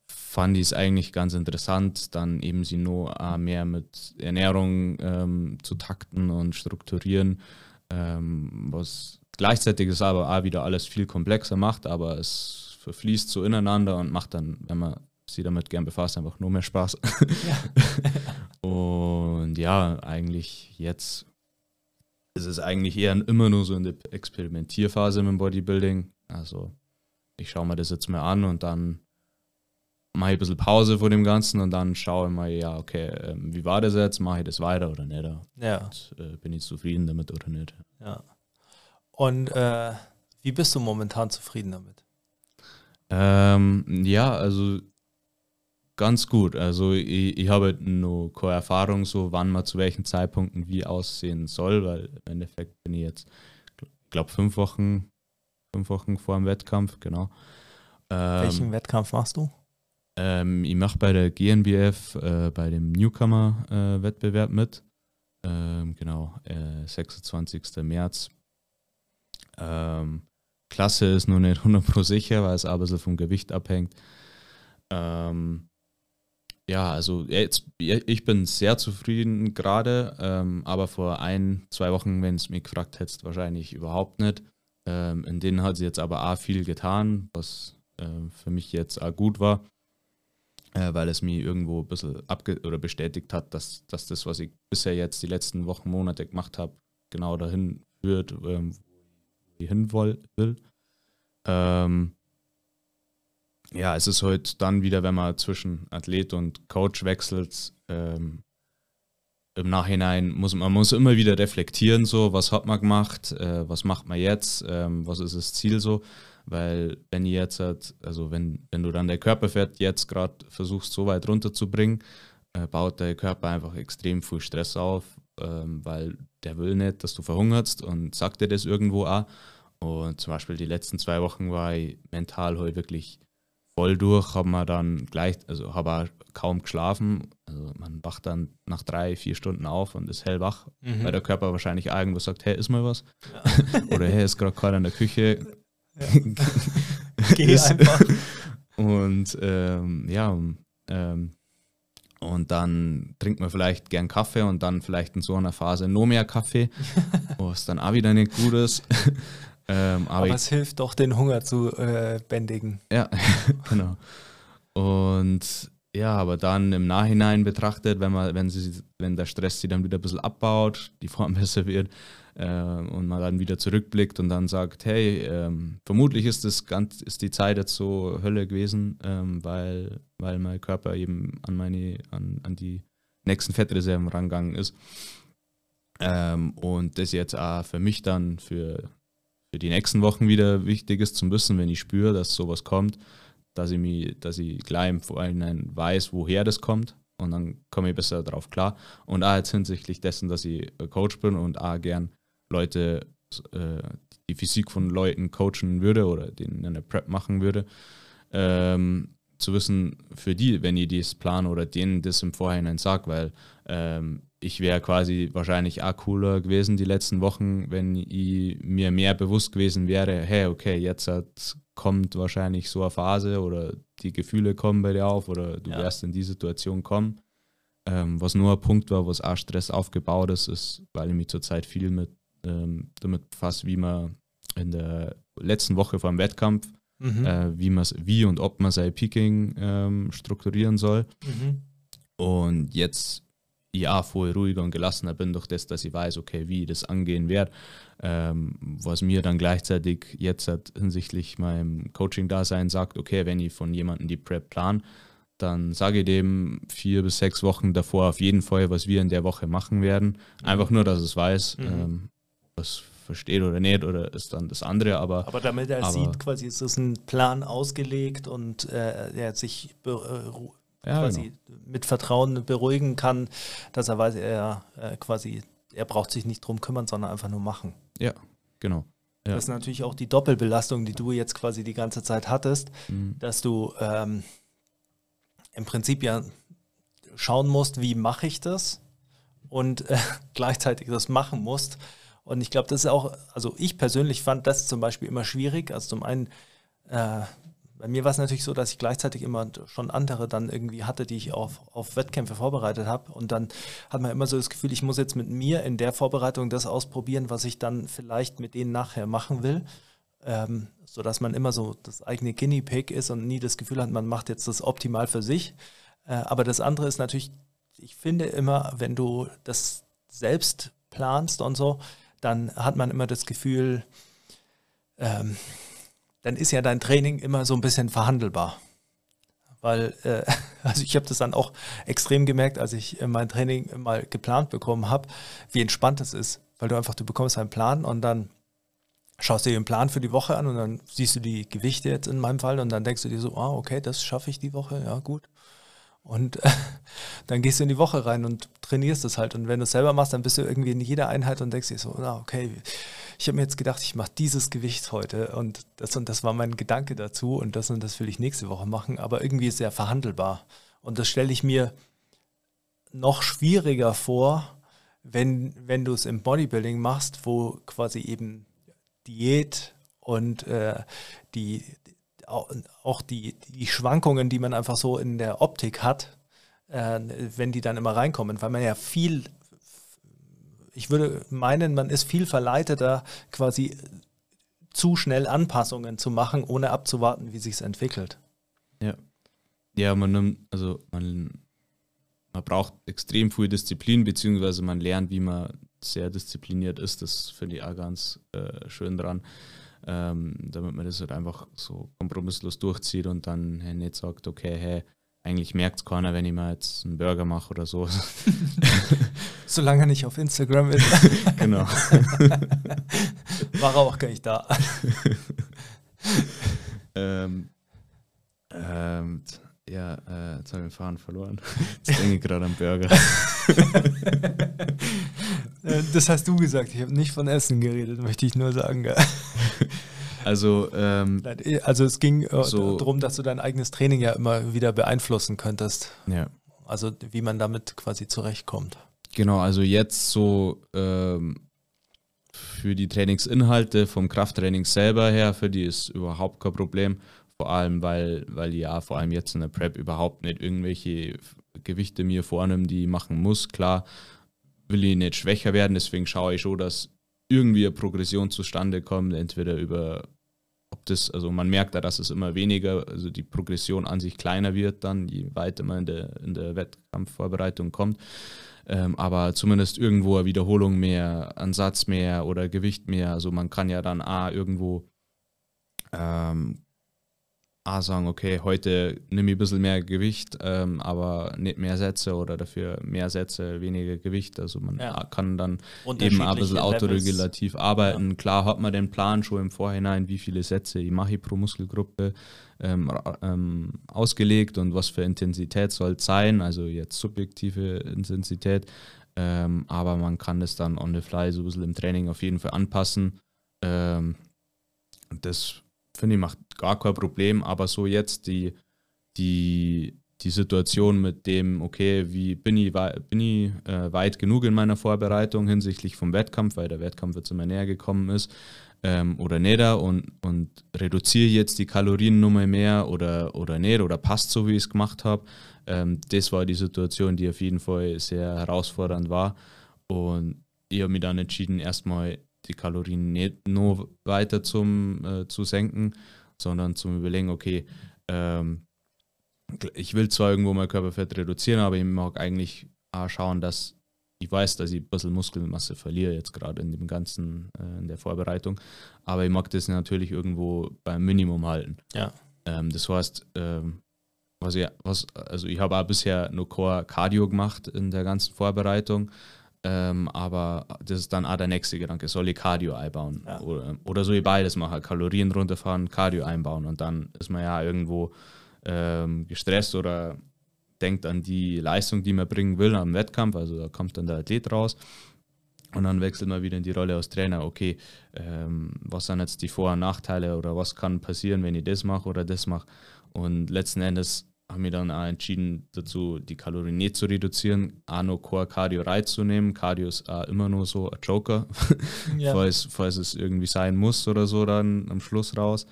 fand ich es eigentlich ganz interessant, dann eben sie nur äh, mehr mit Ernährung ähm, zu takten und strukturieren, ähm, was gleichzeitig ist aber auch wieder alles viel komplexer macht, aber es verfließt so ineinander und macht dann, wenn man sie damit gern befasst, einfach nur mehr Spaß. Ja. und ja, eigentlich jetzt ist es eigentlich eher immer nur so in der Experimentierphase mit dem Bodybuilding. Also ich schaue mir das jetzt mal an und dann mache ich ein bisschen Pause vor dem Ganzen und dann schaue ich mal, ja, okay, ähm, wie war das jetzt? Mache ich das weiter oder nicht? Ja. Und, äh, bin ich zufrieden damit oder nicht? ja. Und äh, wie bist du momentan zufrieden damit? Ähm, ja, also ganz gut. Also ich, ich habe noch keine Erfahrung, so wann man zu welchen Zeitpunkten wie aussehen soll, weil im Endeffekt bin ich jetzt, ich glaube, fünf Wochen, fünf Wochen vor dem Wettkampf, genau. Ähm, Welchen Wettkampf machst du? ähm, ich mache bei der GNBF äh, bei dem Newcomer-Wettbewerb mit. Ähm, genau, äh, 26. März. Ähm, Klasse ist nur nicht 100% sicher, weil es aber so vom Gewicht abhängt. Ähm, ja, also jetzt, ich bin sehr zufrieden gerade, ähm, aber vor ein, zwei Wochen, wenn es mich gefragt hättest, wahrscheinlich überhaupt nicht. Ähm, in denen hat sie jetzt aber auch viel getan, was äh, für mich jetzt auch gut war, äh, weil es mir irgendwo ein bisschen abge oder bestätigt hat, dass, dass das, was ich bisher jetzt die letzten Wochen, Monate gemacht habe, genau dahin führt, ähm, wo ich hin will. Ähm, ja, es ist heute dann wieder, wenn man zwischen Athlet und Coach wechselt, ähm, im Nachhinein muss man muss immer wieder reflektieren, so was hat man gemacht, äh, was macht man jetzt, ähm, was ist das Ziel so, weil wenn ihr jetzt halt, also wenn, wenn du dann der Körperfett jetzt gerade versuchst so weit runterzubringen, äh, baut der Körper einfach extrem viel Stress auf, ähm, weil der will nicht, dass du verhungerst und sagt dir das irgendwo auch. Und zum Beispiel die letzten zwei Wochen war ich mental heute wirklich voll durch, haben wir dann gleich, also habe kaum geschlafen. Also man wacht dann nach drei, vier Stunden auf und ist hellwach, Mhm. weil der Körper wahrscheinlich irgendwo sagt, hey, ist mal was? Oder hey, ist gerade keiner in der Küche. Geh Ist- einfach. Und ähm, ja, ähm, und dann trinkt man vielleicht gern Kaffee und dann vielleicht in so einer Phase noch mehr Kaffee, wo es dann auch wieder nicht gut ist. Ähm, aber Aber es hilft doch, den Hunger zu äh, bändigen. Ja, genau. Und ja, aber dann im Nachhinein betrachtet, wenn man, wenn sie, wenn der Stress sie dann wieder ein bisschen abbaut, die Form besser wird äh, und man dann wieder zurückblickt und dann sagt, hey, ähm, vermutlich ist das ganz, ist die Zeit jetzt so Hölle gewesen, ähm, weil, weil mein Körper eben an meine, an, an die nächsten Fettreserven rangegangen ist. Ähm, und das jetzt auch für mich dann für, für die nächsten Wochen wieder wichtig ist zum Wissen, wenn ich spüre, dass sowas kommt, dass ich, mich, dass ich gleich im Vorhinein weiß, woher das kommt und dann komme ich besser darauf klar. Und auch jetzt hinsichtlich dessen, dass ich äh, Coach bin und auch gern Leute, äh, die Physik von Leuten coachen würde oder denen eine Prep machen würde, ähm, zu wissen, für die, wenn ich das plan oder denen das im Vorhinein sage, weil ähm, ich wäre quasi wahrscheinlich auch cooler gewesen die letzten Wochen, wenn ich mir mehr bewusst gewesen wäre, hey, okay, jetzt hat, kommt wahrscheinlich so eine Phase oder die Gefühle kommen bei dir auf oder du Ja. wirst in die Situation kommen. Ähm, was nur ein Punkt war, was auch Stress aufgebaut ist, ist, weil ich mich zurzeit viel mit, ähm, damit befasse, wie man in der letzten Woche vor dem Wettkampf, Mhm. äh, wie, wie und ob man sein Peaking ähm, strukturieren soll. Mhm. Und jetzt ja voll ruhiger und gelassener bin durch das, dass ich weiß, okay, wie ich das angehen werde. Ähm, was mir dann gleichzeitig jetzt halt hinsichtlich meinem Coaching-Dasein sagt, okay, wenn ich von jemandem die Prep plan, dann sage ich dem vier bis sechs Wochen davor auf jeden Fall, was wir in der Woche machen werden. Einfach nur, dass es weiß, Mhm. ähm, was versteht oder nicht, oder ist dann das andere, aber, Aber damit er Aber- sieht, quasi ist es ein Plan ausgelegt und äh, er sich be äh, ja, quasi mit Vertrauen beruhigen kann, dass er weiß, er äh, quasi, er braucht sich nicht drum kümmern, sondern einfach nur machen. genau. Ja, genau. Ja. Das ist natürlich auch die Doppelbelastung, die du jetzt quasi die ganze Zeit hattest, Mhm. dass du ähm, im Prinzip ja schauen musst, wie mache ich das und äh, gleichzeitig das machen musst. Und ich glaube, das ist auch, also ich persönlich fand das zum Beispiel immer schwierig. Also zum einen, äh, bei mir war es natürlich so, dass ich gleichzeitig immer schon andere dann irgendwie hatte, die ich auf, auf Wettkämpfe vorbereitet habe. Und dann hat man immer so das Gefühl, ich muss jetzt mit mir in der Vorbereitung das ausprobieren, was ich dann vielleicht mit denen nachher machen will. Ähm, so dass man immer so das eigene Guinea Pig ist und nie das Gefühl hat, man macht jetzt das optimal für sich. Äh, aber das andere ist natürlich, ich finde immer, wenn du das selbst planst und so, dann hat man immer das Gefühl, ähm, dann ist ja dein Training immer so ein bisschen verhandelbar. weil äh, also ich habe das dann auch extrem gemerkt, als ich äh, mein Training mal geplant bekommen habe, wie entspannt es ist, weil du einfach, du bekommst einen Plan und dann schaust dir den Plan für die Woche an und dann siehst du die Gewichte jetzt in meinem Fall und dann denkst du dir so, ah, okay, das schaffe ich die Woche, ja gut. Und äh, dann gehst du in die Woche rein und trainierst es halt. Und wenn du es selber machst, dann bist du irgendwie in jeder Einheit und denkst dir so, ah, okay, ich habe mir jetzt gedacht, ich mache dieses Gewicht heute und das und das war mein Gedanke dazu und das und das will ich nächste Woche machen. Aber irgendwie ist es ja verhandelbar. Und das stelle ich mir noch schwieriger vor, wenn, wenn du es im Bodybuilding machst, wo quasi eben Diät und äh, die, auch die, die Schwankungen, die man einfach so in der Optik hat, äh, wenn die dann immer reinkommen, weil man ja viel, ich würde meinen, man ist viel verleiteter, quasi zu schnell Anpassungen zu machen, ohne abzuwarten, wie sich es entwickelt. Ja. Ja, man nimmt, also man, man braucht extrem viel Disziplin, beziehungsweise man lernt, wie man sehr diszipliniert ist. Das finde ich auch ganz äh, schön dran ähm, damit man das halt einfach so kompromisslos durchzieht und dann hey, nicht sagt, okay, hey, eigentlich merkt es keiner, wenn ich mal jetzt einen Burger mache oder so. Solange er nicht auf Instagram ist. genau. War er auch gar nicht da. ähm, ähm, ja, äh, jetzt habe ich den Faden verloren. Jetzt denke ich gerade am Burger. Äh, das hast du gesagt. Ich habe nicht von Essen geredet, möchte ich nur sagen. Also, ähm, eh, also es ging äh, so darum, dass du dein eigenes Training ja immer wieder beeinflussen könntest. Ja. Also wie man damit quasi zurechtkommt. Genau, also jetzt so ähm, für die Trainingsinhalte vom Krafttraining selber her, für die ist überhaupt kein Problem. Vor allem, weil, weil ja vor allem jetzt in der Prep überhaupt nicht irgendwelche Gewichte mir vornehmen, die ich machen muss. Klar will ich nicht schwächer werden, deswegen schaue ich schon, dass irgendwie eine Progression zustande kommt, entweder über ob das, also man merkt da, dass es immer weniger, also die Progression an sich kleiner wird dann, je weiter man in der, in der Wettkampfvorbereitung kommt. Ähm, aber zumindest irgendwo eine Wiederholung mehr, Ansatz mehr oder Gewicht mehr. Also man kann ja dann A irgendwo ähm, A sagen, okay, heute nehme ich ein bisschen mehr Gewicht, ähm, aber nicht mehr Sätze oder dafür mehr Sätze, weniger Gewicht. Also man ja. kann dann eben ein bisschen autoregulativ arbeiten. Ja. Klar hat man den Plan schon im Vorhinein, wie viele Sätze ich mache pro Muskelgruppe ähm, ähm, ausgelegt und was für Intensität soll es sein, also jetzt subjektive Intensität. Ähm, aber man kann das dann on the fly so ein bisschen im Training auf jeden Fall anpassen. Ähm, das finde ich, macht gar kein Problem, aber so jetzt die, die, die Situation mit dem, okay, wie bin ich, bin ich äh, weit genug in meiner Vorbereitung hinsichtlich vom Wettkampf, weil der Wettkampf jetzt immer näher gekommen ist, ähm, oder nicht und, und reduziere jetzt die Kaloriennummer mehr oder, oder nicht oder passt so, wie ich es gemacht habe. Ähm, das war die Situation, die auf jeden Fall sehr herausfordernd war. Und ich habe mich dann entschieden, erstmal die Kalorien nicht nur weiter zum, äh, zu senken, sondern zum Überlegen, okay, ähm, ich will zwar irgendwo mein Körperfett reduzieren, aber ich mag eigentlich auch schauen, dass ich weiß, dass ich ein bisschen Muskelmasse verliere, jetzt gerade in dem ganzen, äh, in der Vorbereitung. Aber ich mag das natürlich irgendwo beim Minimum halten. Ja. Ähm, das heißt, ähm, was ich, was, also ich habe auch bisher nur Core Cardio gemacht in der ganzen Vorbereitung. Ähm, aber das ist dann auch der nächste Gedanke. Soll ich Cardio einbauen? Ja. Oder, oder soll ich beides machen? Kalorien runterfahren, Cardio einbauen und dann ist man ja irgendwo ähm, gestresst oder denkt an die Leistung, die man bringen will am Wettkampf. Also da kommt dann der Athlet raus. Und dann wechselt man wieder in die Rolle als Trainer. Okay, ähm, was sind jetzt die Vor- und Nachteile oder was kann passieren, wenn ich das mache oder das mache? Und letzten Endes habe mich dann auch entschieden dazu, die Kalorien nicht zu reduzieren, auch noch Core Cardio reinzunehmen. Cardio ist auch immer nur so ein Joker, ja. falls, falls es irgendwie sein muss oder so dann am Schluss raus.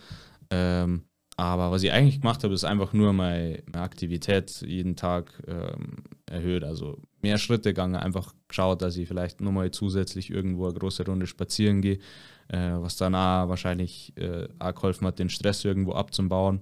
Ähm, aber was ich eigentlich gemacht habe, ist einfach nur meine, meine Aktivität jeden Tag ähm, erhöht. Also mehr Schritte gegangen, einfach geschaut, dass ich vielleicht nochmal zusätzlich irgendwo eine große Runde spazieren gehe, äh, was dann auch wahrscheinlich äh, auch geholfen hat, den Stress irgendwo abzubauen.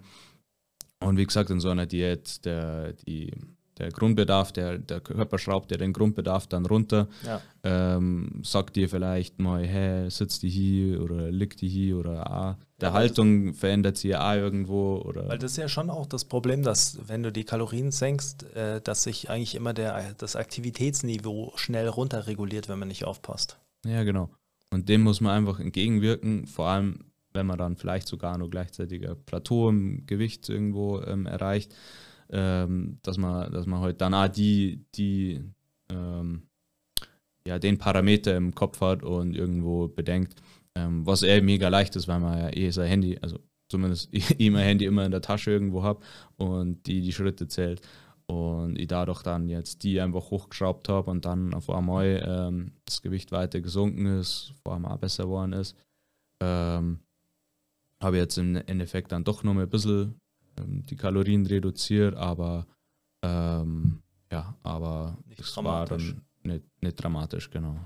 Und wie gesagt, in so einer Diät, der, die, der Grundbedarf, der, der Körper schraubt ja den Grundbedarf dann runter, ja. ähm, sagt dir vielleicht mal, hey, sitzt die hier oder liegt die hier oder ah, der Haltung verändert sich ja auch irgendwo. Oder Weil das ist ja schon auch das Problem, dass wenn du die Kalorien senkst, äh, dass sich eigentlich immer der, das Aktivitätsniveau schnell runterreguliert, wenn man nicht aufpasst. Ja, genau. Und dem muss man einfach entgegenwirken, vor allem wenn man dann vielleicht sogar nur gleichzeitig ein Plateau im Gewicht irgendwo ähm, erreicht, ähm, dass man, dass man halt dann auch die, die ähm, ja, den Parameter im Kopf hat und irgendwo bedenkt, ähm, was eh mega leicht ist, weil man ja eh sein Handy, also zumindest ich mein Handy immer in der Tasche irgendwo habe und die die Schritte zählt. Und ich dadurch dann jetzt die einfach hochgeschraubt habe und dann auf einmal ähm, das Gewicht weiter gesunken ist, vor allem auch besser geworden ist, ähm, habe jetzt im Endeffekt dann doch noch mal ein bisschen ähm, die Kalorien reduziert, aber ähm, ja, aber Nicht es war dramatisch. dann nicht, nicht dramatisch, genau.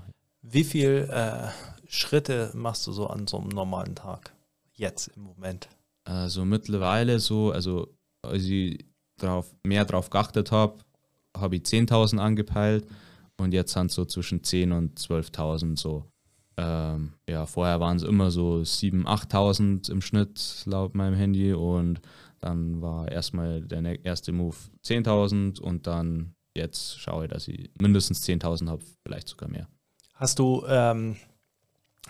Wie viel äh, Schritte machst du so an so einem normalen Tag? Jetzt im Moment. Also mittlerweile so, also als ich drauf, mehr drauf geachtet habe, habe ich 10.000 angepeilt und jetzt sind es so zwischen 10.000 und 12.000 so. Ähm, ja, vorher waren es immer so 7.000, 8.000 im Schnitt laut meinem Handy und dann war erstmal der ne- erste Move 10.000 und dann jetzt schaue ich, dass ich mindestens 10.000 habe, vielleicht sogar mehr. Hast du, ähm,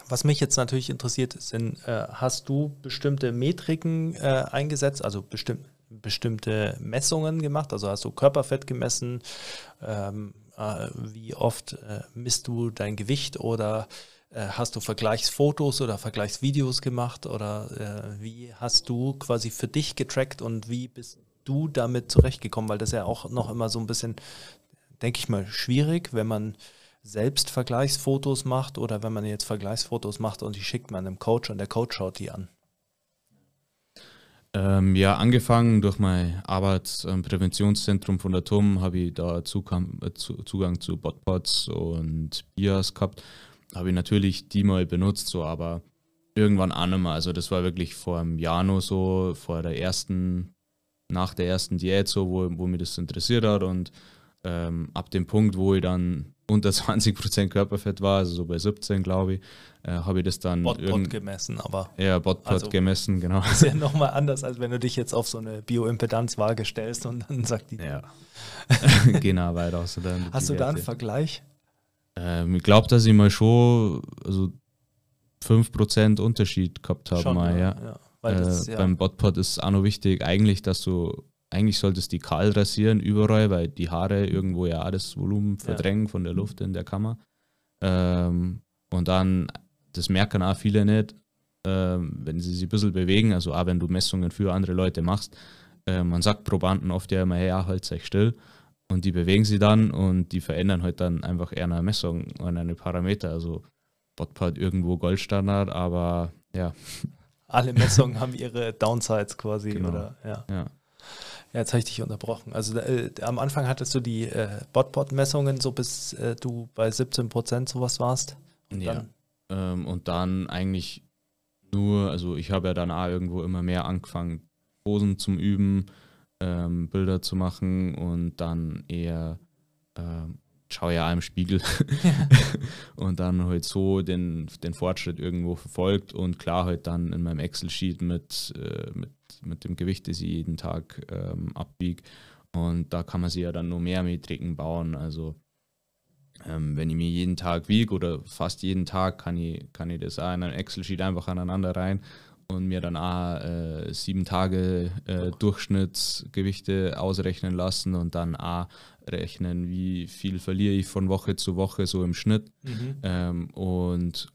was mich jetzt natürlich interessiert, sind, äh, hast du bestimmte Metriken äh, eingesetzt, also bestimmt, bestimmte Messungen gemacht? Also hast du Körperfett gemessen? Ähm, äh, wie oft äh, misst du dein Gewicht oder hast du Vergleichsfotos oder Vergleichsvideos gemacht oder äh, wie hast du quasi für dich getrackt und wie bist du damit zurechtgekommen? Weil das ja auch noch immer so ein bisschen, denke ich mal, schwierig, wenn man selbst Vergleichsfotos macht oder wenn man jetzt Vergleichsfotos macht und die schickt man einem Coach und der Coach schaut die an. Ähm, ja, angefangen durch mein Arbeit am Präventionszentrum von der TUM habe ich da Zugang, äh, zu, Zugang zu Botpods und Bias gehabt. Habe ich natürlich die mal benutzt, so, aber irgendwann auch nicht mehr. Also das war wirklich vor einem Jahr noch so, vor der ersten, nach der ersten Diät so, wo, wo mich das interessiert hat und ähm, ab dem Punkt, wo ich dann unter 20% Körperfett war, also so bei 17 glaube ich, äh, habe ich das dann Botpot gemessen, aber ja, Botpot Also- gemessen, genau. ist ja nochmal anders, als wenn du dich jetzt auf so eine Bioimpedanzwaage stellst und dann sagt die. Ja. genau, weiter aus. Oder Hast die du da einen. Vergleich? Ähm, ich glaube, dass ich mal schon also 5% Unterschied gehabt habe. mal, ja. Weil das, äh, ja, Beim Botpot ist auch noch wichtig, eigentlich, dass du, eigentlich solltest du die kahl rasieren überall, weil die Haare irgendwo ja das Volumen verdrängen von der Luft in der Kammer. Ähm, und dann, das merken auch viele nicht, ähm, wenn sie sich ein bisschen bewegen, also auch wenn du Messungen für andere Leute machst, äh, man sagt Probanden oft ja immer, hey, ja, halt euch still. Und die bewegen sie dann und die verändern halt dann einfach eher eine Messung und eine Parameter. Also Botpot irgendwo Goldstandard, aber ja, alle Messungen haben ihre Downsides quasi. Genau. Oder, ja. ja. Ja, jetzt habe ich dich unterbrochen. Also äh, am Anfang hattest du die äh, Botpot-Messungen, so bis äh, du bei 17 Prozent sowas warst. Und Ja. dann, Ähm, und dann eigentlich nur, also ich habe ja dann auch irgendwo immer mehr angefangen, Posen zum Üben, ähm, Bilder zu machen und dann eher ähm, schaue ja im Spiegel. Und dann halt so den, den Fortschritt irgendwo verfolgt und klar halt dann in meinem Excel-Sheet mit, äh, mit, mit dem Gewicht, das ich jeden Tag ähm, abbiege und da kann man sich ja dann nur mehr Metriken bauen, also ähm, wenn ich mir jeden Tag wiege oder fast jeden Tag, kann ich, kann ich das auch in ein Excel-Sheet einfach aneinander rein und mir dann auch äh, sieben Tage äh, Durchschnittsgewichte ausrechnen lassen und dann auch rechnen, wie viel verliere ich von Woche zu Woche so im Schnitt. Mhm. Ähm, und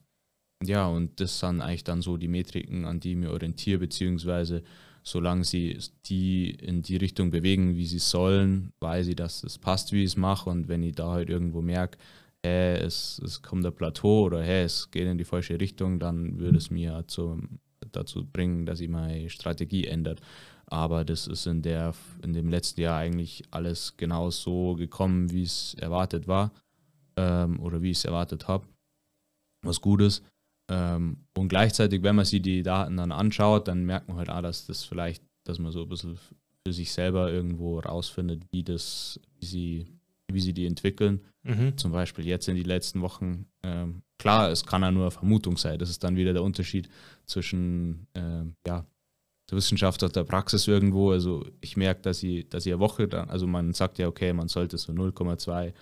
ja, und das sind eigentlich dann so die Metriken, an die ich mich orientiere, beziehungsweise solange sie die in die Richtung bewegen, wie sie sollen, weiß ich, dass es passt, wie ich es mache. Und wenn ich da halt irgendwo merke, hey, es, es kommt ein Plateau oder hey, es geht in die falsche Richtung, dann würde es mir zu, dazu bringen, dass ich meine Strategie ändert. Aber das ist in, der, in dem letzten Jahr eigentlich alles genau so gekommen, wie es erwartet war ähm, oder wie ich es erwartet habe. Was gut ist. Ähm, und gleichzeitig, wenn man sich die Daten dann anschaut, dann merkt man halt auch, dass das vielleicht, dass man so ein bisschen für sich selber irgendwo rausfindet, wie das, wie sie wie sie die entwickeln. Mhm. Zum Beispiel jetzt in die letzten Wochen. Ähm, klar, es kann ja nur eine Vermutung sein. Das ist dann wieder der Unterschied zwischen ähm, ja, der Wissenschaft und der Praxis irgendwo. Also ich merke, dass ich, dass ich eine Woche dann, also man sagt ja, okay, man sollte so 0,2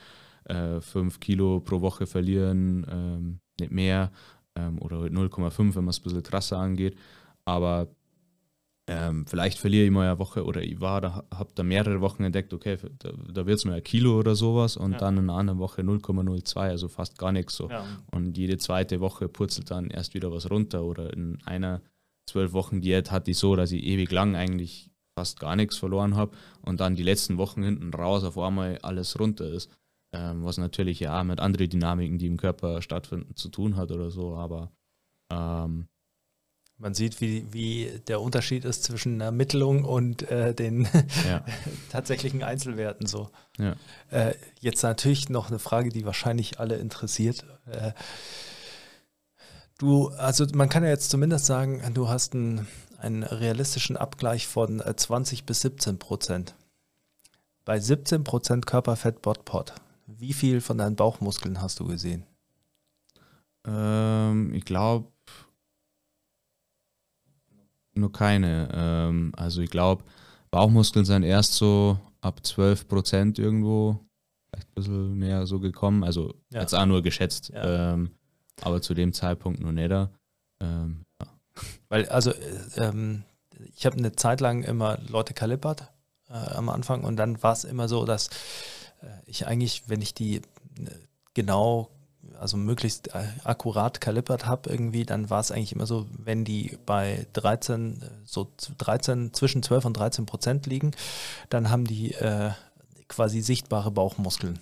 äh, 5 Kilo pro Woche verlieren, ähm, nicht mehr, ähm, oder 0,5, wenn man es ein bisschen krasser angeht. Aber ähm, vielleicht verliere ich mal eine Woche oder ich war da, habe da mehrere Wochen entdeckt, okay, da, da wird es mal ein Kilo oder sowas und Ja. dann in einer anderen Woche 0,02, also fast gar nichts so. Ja. Und jede zweite Woche purzelt dann erst wieder was runter oder in einer zwölf Wochen Diät hatte ich so, dass ich ewig lang eigentlich fast gar nichts verloren habe und dann die letzten Wochen hinten raus auf einmal alles runter ist. Ähm, was natürlich ja mit anderen Dynamiken, die im Körper stattfinden, zu tun hat oder so, aber ähm, Man sieht, wie, wie der Unterschied ist zwischen Ermittlung und äh, den ja. tatsächlichen Einzelwerten so. ja. Äh, jetzt natürlich noch eine Frage, die wahrscheinlich alle interessiert. Äh, du, also man kann ja jetzt zumindest sagen, du hast einen, einen realistischen Abgleich von äh, 20 bis 17 Prozent. Bei 17 Prozent Körperfett Botpot, wie viel von deinen Bauchmuskeln hast du gesehen? Ähm, ich glaube nur keine. Ähm, also ich glaube, Bauchmuskeln sind erst so ab 12 Prozent irgendwo, vielleicht ein bisschen mehr so gekommen. Also Ja. jetzt auch nur geschätzt. Ja. Ähm, aber zu dem Zeitpunkt noch nicht da. Ähm, ja. Weil, also, äh, ähm, ich habe eine Zeit lang immer Leute kalippert äh, am Anfang und dann war es immer so, dass äh, ich eigentlich, wenn ich die äh, genau, also möglichst äh, akkurat kalippert habe irgendwie, dann war es eigentlich immer so, wenn die bei 13, äh, so z- 13, zwischen 12 und 13 Prozent liegen, dann haben die äh, quasi sichtbare Bauchmuskeln.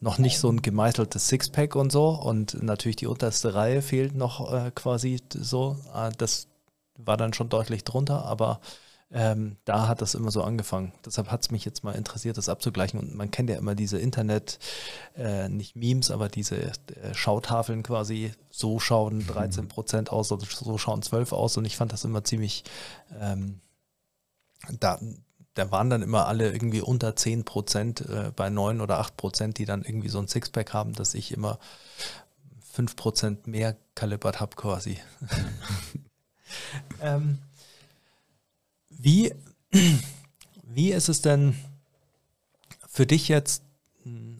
Noch nicht so ein gemeißeltes Sixpack und so und natürlich die unterste Reihe fehlt noch äh, quasi so. Äh, das war dann schon deutlich drunter, aber ähm, da hat das immer so angefangen. Deshalb hat es mich jetzt mal interessiert, das abzugleichen. Und man kennt ja immer diese Internet, äh, nicht Memes, aber diese äh, Schautafeln quasi. So schauen 13 Prozent aus oder so schauen 12 aus. Und ich fand das immer ziemlich, ähm, da, da waren dann immer alle irgendwie unter 10 Prozent äh, bei 9 oder 8 Prozent, die dann irgendwie so ein Sixpack haben, dass ich immer 5 Prozent mehr kalibert habe quasi. ähm, wie, wie ist es denn für dich jetzt,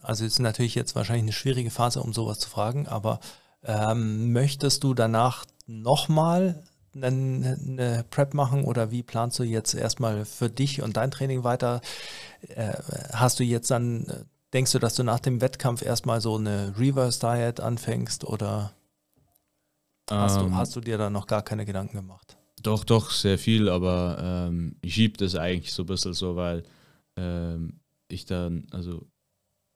also es ist natürlich jetzt wahrscheinlich eine schwierige Phase, um sowas zu fragen, aber ähm, möchtest du danach nochmal eine, eine Prep machen oder wie planst du jetzt erstmal für dich und dein Training weiter? Äh, hast du jetzt dann, denkst du, dass du nach dem Wettkampf erstmal so eine Reverse Diet anfängst oder hast, du, Ähm, hast du dir da noch gar keine Gedanken gemacht? Doch, doch, sehr viel, aber ähm, ich schiebe das eigentlich so ein bisschen so, weil ähm, ich dann, also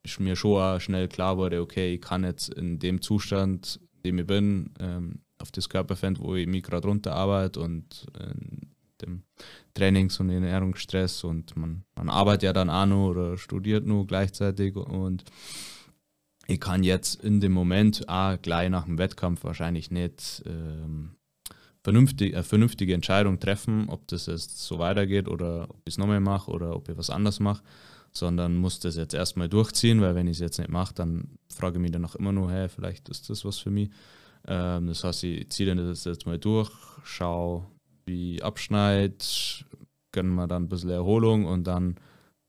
ich mir schon auch schnell klar wurde, okay, ich kann jetzt in dem Zustand, in dem ich bin, ähm, auf das Körperfett, wo ich mich gerade runter arbeite und in dem Trainings- und Ernährungsstress und man, man arbeitet ja dann auch noch oder studiert nur gleichzeitig und ich kann jetzt in dem Moment auch gleich nach dem Wettkampf wahrscheinlich nicht ähm, vernünftig, eine vernünftige Entscheidung treffen, ob das jetzt so weitergeht oder ob ich es nochmal mache oder ob ich was anderes mache, sondern muss das jetzt erstmal durchziehen, weil wenn ich es jetzt nicht mache, dann frage ich mich danach immer nur, hey, vielleicht ist das was für mich. Ähm, das heißt, ich ziehe dann das jetzt mal durch, schaue, wie ich abschneide, gönne mir dann ein bisschen Erholung und dann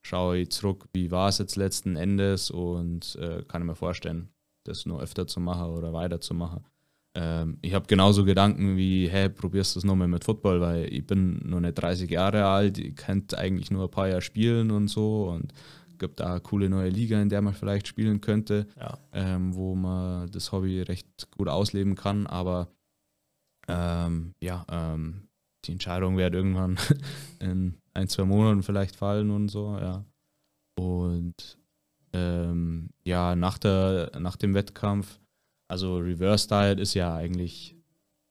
schaue ich zurück, wie war es jetzt letzten Endes und äh, kann ich mir vorstellen, das nur öfter zu machen oder weiterzumachen. Ähm, ich habe genauso Gedanken wie, hey, probierst du es nochmal mit Football, weil ich bin noch nicht 30 Jahre alt, ich könnte eigentlich nur ein paar Jahre spielen und so und gibt da eine coole neue Liga, in der man vielleicht spielen könnte, Ja. ähm, wo man das Hobby recht gut ausleben kann, aber ähm, ja, ähm, die Entscheidung wird irgendwann in ein, zwei Monaten vielleicht fallen und so, ja. Und ähm, ja, nach, der, nach dem Wettkampf, also Reverse Diet ist ja eigentlich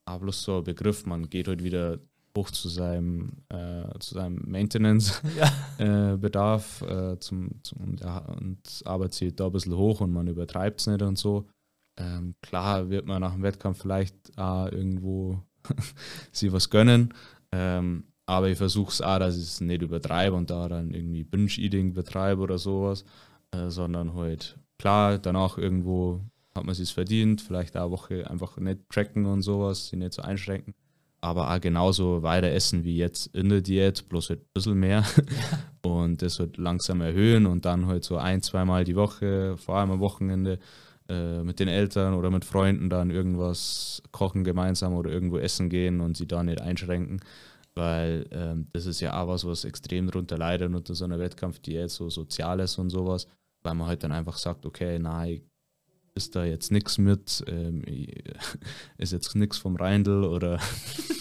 bloß so ein Begriff, man geht heute wieder hoch zu seinem, äh, zu seinem Maintenance-Bedarf Ja. äh, zum, zum, und, ja, und arbeitet sich da ein bisschen hoch und man übertreibt es nicht und so. Ähm, klar wird man nach dem Wettkampf vielleicht auch irgendwo sich was gönnen, ähm, aber ich versuche es auch, dass ich es nicht übertreibe und da dann irgendwie Binge-Eating betreibe oder sowas. äh, sondern halt, klar, danach irgendwo hat man es verdient, vielleicht eine Woche einfach nicht tracken und sowas, sich nicht so einschränken. Aber auch genauso weiter essen wie jetzt in der Diät, bloß halt ein bisschen mehr. und das halt langsam erhöhen und dann halt so ein, zweimal die Woche, vor allem am Wochenende, äh, mit den Eltern oder mit Freunden dann irgendwas kochen gemeinsam oder irgendwo essen gehen und sie da nicht einschränken. Weil ähm, das ist ja auch was, was extrem darunter leidet unter so einer Wettkampfdiät, so Soziales und sowas, weil man halt dann einfach sagt, okay, nein, ist da jetzt nichts mit, ähm, ist jetzt nichts vom Reindl oder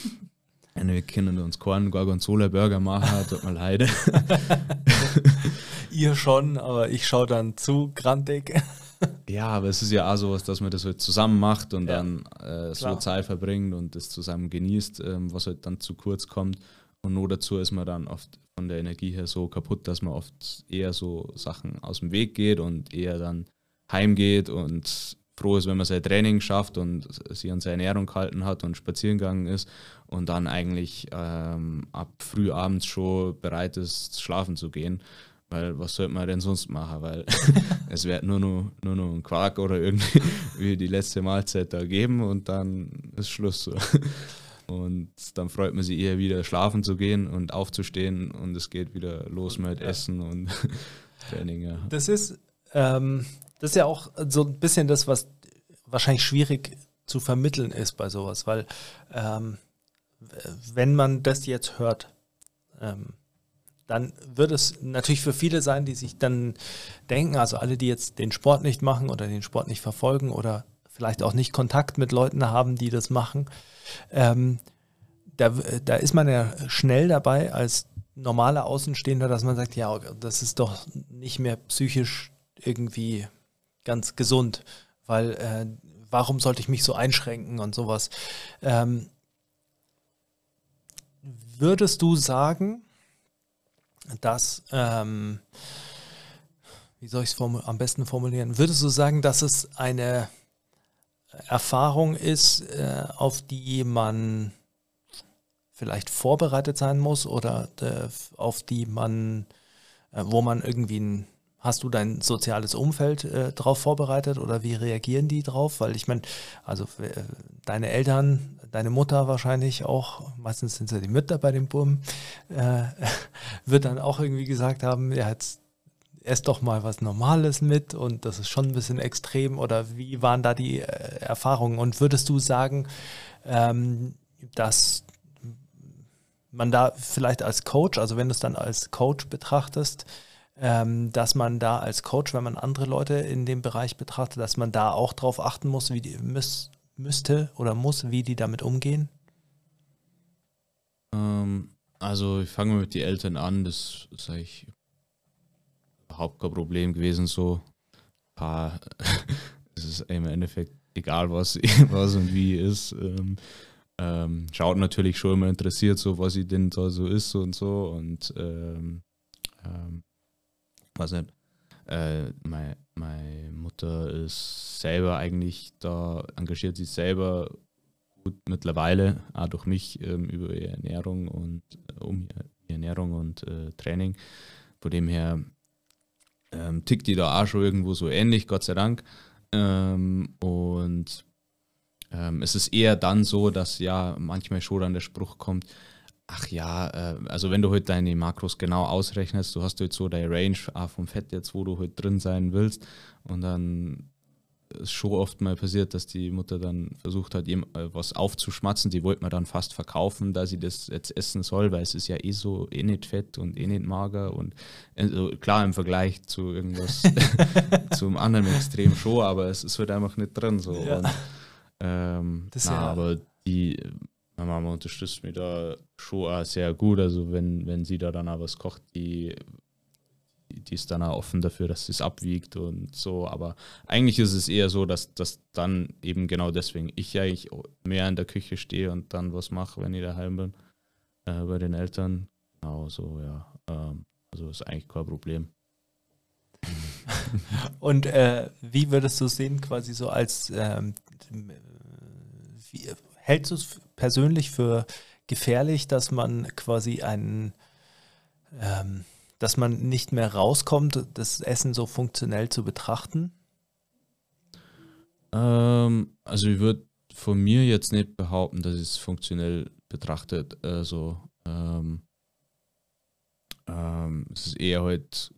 wir können uns keinen Gorgonzola Burger machen, tut mir leid. Ihr schon, aber ich schaue dann zu grantig. Ja, aber es ist ja auch sowas, dass man das halt zusammen macht und Ja, dann äh, so. Zeit verbringt und das zusammen genießt, ähm, was halt dann zu kurz kommt. Und nur dazu ist man dann oft von der Energie her so kaputt, dass man oft eher so Sachen aus dem Weg geht und eher dann heimgeht und froh ist, wenn man sein Training schafft und sich an seine Ernährung gehalten hat und spazieren gegangen ist und dann eigentlich ähm, ab früh abends schon bereit ist, schlafen zu gehen. Weil was sollte man denn sonst machen? Weil es wird nur noch, nur noch ein Quark oder irgendwie wie die letzte Mahlzeit da geben und dann ist Schluss. So. Und dann freut man sich eher wieder schlafen zu gehen und aufzustehen und es geht wieder los mit Ja. Essen und Training. Ja. Das ist, ähm, das ist ja auch so ein bisschen das, was wahrscheinlich schwierig zu vermitteln ist bei sowas, weil ähm, wenn man das jetzt hört, ähm, dann wird es natürlich für viele sein, die sich dann denken, also alle, die jetzt den Sport nicht machen oder den Sport nicht verfolgen oder vielleicht auch nicht Kontakt mit Leuten haben, die das machen, ähm, da, da ist man ja schnell dabei als normaler Außenstehender, dass man sagt, ja, das ist doch nicht mehr psychisch irgendwie ganz gesund, weil äh, warum sollte ich mich so einschränken und sowas. Ähm, würdest du sagen, dass, ähm, wie soll ich es am besten formulieren, würdest du sagen, dass es eine Erfahrung ist, äh, auf die man vielleicht vorbereitet sein muss oder äh, auf die man, äh, wo man irgendwie ein, hast du dein soziales Umfeld äh, drauf vorbereitet oder wie reagieren die drauf? Weil ich meine, also äh, deine Eltern, deine Mutter wahrscheinlich auch, meistens sind es ja die Mütter bei dem Buben, äh, wird dann auch irgendwie gesagt haben, ja, jetzt ess doch mal was Normales mit und das ist schon ein bisschen extrem oder wie waren da die äh, Erfahrungen und würdest du sagen, ähm, dass man da vielleicht als Coach, also wenn du es dann als Coach betrachtest, dass man da als Coach, wenn man andere Leute in dem Bereich betrachtet, dass man da auch drauf achten muss, wie die müß, müsste oder muss, wie die damit umgehen? Ähm, also ich fange mit den Eltern an, das ist eigentlich überhaupt kein Problem gewesen so. Paar, es ist im Endeffekt egal, was, was und wie ist. Ähm, ähm, schaut natürlich schon immer interessiert, so was ich denn da so ist und so und ähm, ähm, weiß nicht. Äh, meine, meine Mutter ist selber eigentlich da, engagiert sich selber gut mittlerweile, auch durch mich ähm, über ihre Ernährung und äh, um Ernährung und äh, Training. Von dem her ähm, tickt die da auch schon irgendwo so ähnlich, Gott sei Dank. Ähm, und ähm, es ist eher dann so, dass ja manchmal schon dann der Spruch kommt, ach ja, äh, also wenn du heute deine Makros genau ausrechnest, du hast heute so deine Range vom Fett jetzt, wo du heute drin sein willst und dann ist schon oft mal passiert, dass die Mutter dann versucht hat, ihm äh, was aufzuschmatzen. Die wollte man dann fast verkaufen, da sie das jetzt essen soll, weil es ist ja eh so, eh nicht fett und eh nicht mager und also klar im Vergleich zu irgendwas zum anderen Extrem schon, aber es ist halt einfach nicht drin so. Ja. Und, ähm, Das na, ja- aber die meine Mama unterstützt mich da schon sehr gut. Also wenn, wenn sie da dann auch was kocht, die, die ist dann auch offen dafür, dass sie es abwiegt und so. Aber eigentlich ist es eher so, dass, dass dann eben genau deswegen ich eigentlich mehr in der Küche stehe und dann was mache, wenn ich daheim bin, äh, bei den Eltern. Genau so, ja. Ähm, also ist eigentlich kein Problem. Und äh, wie würdest du sehen, quasi so als, ähm, wie, hältst du es persönlich für gefährlich, dass man quasi einen ähm, dass man nicht mehr rauskommt, das Essen so funktionell zu betrachten? Ähm, also ich würde von mir jetzt nicht behaupten, dass es funktionell betrachtet. Also ähm, ähm, es ist eher halt,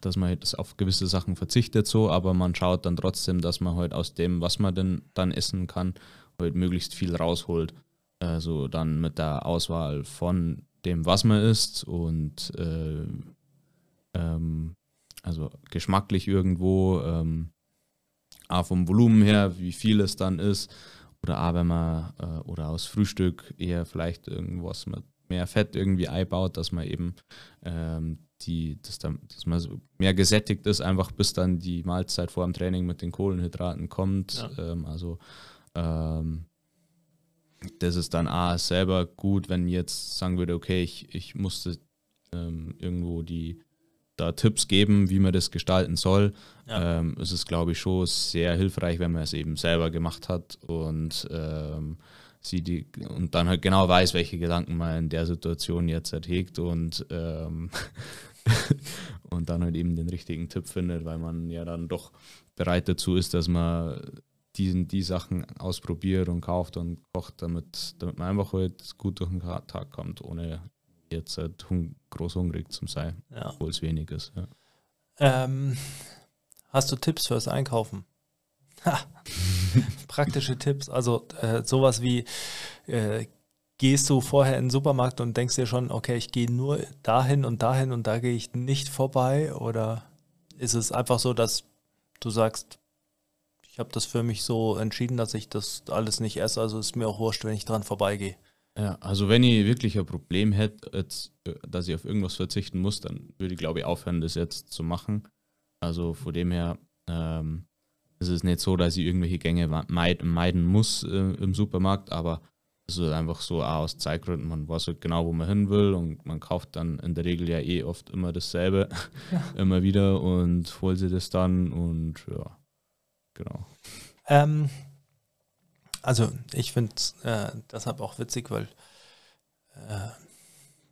dass man halt auf gewisse Sachen verzichtet so, aber man schaut dann trotzdem, dass man halt aus dem, was man denn dann essen kann, halt möglichst viel rausholt. Also dann mit der Auswahl von dem, was man isst und äh, ähm, also geschmacklich irgendwo, ähm, A vom Volumen her, wie viel es dann ist, oder A, wenn man äh, oder aus Frühstück eher vielleicht irgendwas mit mehr Fett irgendwie einbaut, dass man eben ähm, die, dass, dann, dass man so mehr gesättigt ist, einfach bis dann die Mahlzeit vor dem Training mit den Kohlenhydraten kommt. Ja. Ähm, also ähm, das ist dann A selber gut, wenn jetzt sagen würde, okay, ich, ich musste ähm, irgendwo die da Tipps geben, wie man das gestalten soll. Ja. Ähm, es ist, glaube ich, schon sehr hilfreich, wenn man es eben selber gemacht hat und ähm, sie die und dann halt genau weiß, welche Gedanken man in der Situation jetzt erhegt und ähm, und dann halt eben den richtigen Tipp findet, weil man ja dann doch bereit dazu ist, dass man diesen, die Sachen ausprobiert und kauft und kocht, damit, damit man einfach halt gut durch den Tag kommt, ohne jetzt halt hung groß hungrig zu sein, ja. obwohl es wenig ist. Ja. Ähm, hast du Tipps fürs Einkaufen? Praktische Tipps, also äh, sowas wie äh, gehst du vorher in den Supermarkt und denkst dir schon, okay, ich gehe nur dahin und dahin und da gehe ich nicht vorbei? Oder ist es einfach so, dass du sagst, ich habe das für mich so entschieden, dass ich das alles nicht esse, also ist mir auch wurscht, wenn ich dran vorbeigehe. Ja, also wenn ich wirklich ein Problem hätte, jetzt, äh, dass ich auf irgendwas verzichten muss, dann würde ich glaube ich aufhören, das jetzt zu machen. Also von dem her ähm, ist es nicht so, dass ich irgendwelche Gänge meid, meiden muss äh, im Supermarkt, aber es ist einfach so auch aus Zeitgründen, man weiß halt genau, wo man hin will und man kauft dann in der Regel ja eh oft immer dasselbe, ja. immer wieder und holt sich das dann und ja, genau. Ähm, also ich finde es äh, deshalb auch witzig, weil äh,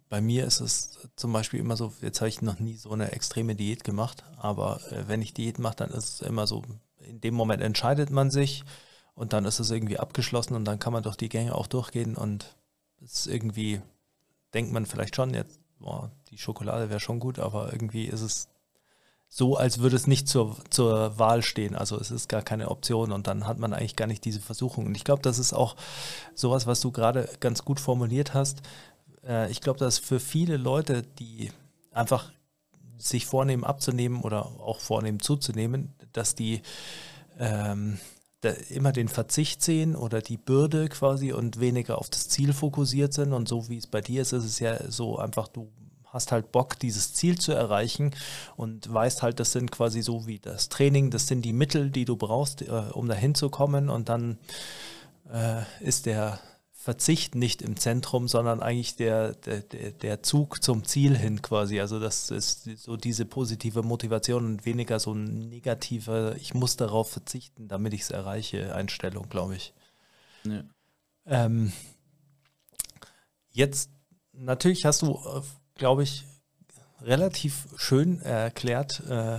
bei mir ist es zum Beispiel immer so, jetzt habe ich noch nie so eine extreme Diät gemacht, aber äh, wenn ich Diät mache, dann ist es immer so, in dem Moment entscheidet man sich und dann ist es irgendwie abgeschlossen und dann kann man durch die Gänge auch durchgehen und es ist irgendwie, denkt man vielleicht schon, jetzt, boah, die Schokolade wäre schon gut, aber irgendwie ist es so, als würde es nicht zur, zur Wahl stehen. Also es ist gar keine Option und dann hat man eigentlich gar nicht diese Versuchung. Und ich glaube, das ist auch sowas, was du gerade ganz gut formuliert hast. Äh, ich glaube, dass für viele Leute, die einfach sich vornehmen abzunehmen oder auch vornehmen zuzunehmen, dass die ähm, immer den Verzicht sehen oder die Bürde quasi und weniger auf das Ziel fokussiert sind. Und so wie es bei dir ist, ist es ja so einfach, du hast halt Bock, dieses Ziel zu erreichen und weißt halt, das sind quasi so wie das Training, das sind die Mittel, die du brauchst, äh, um dahin zu kommen und dann äh, ist der Verzicht nicht im Zentrum, sondern eigentlich der, der, der Zug zum Ziel hin quasi. Also das ist so diese positive Motivation und weniger so ein negativer, ich muss darauf verzichten, damit ich es erreiche, Einstellung, glaube ich. Ja. Ähm, jetzt, natürlich hast du äh, glaube ich, relativ schön erklärt, äh,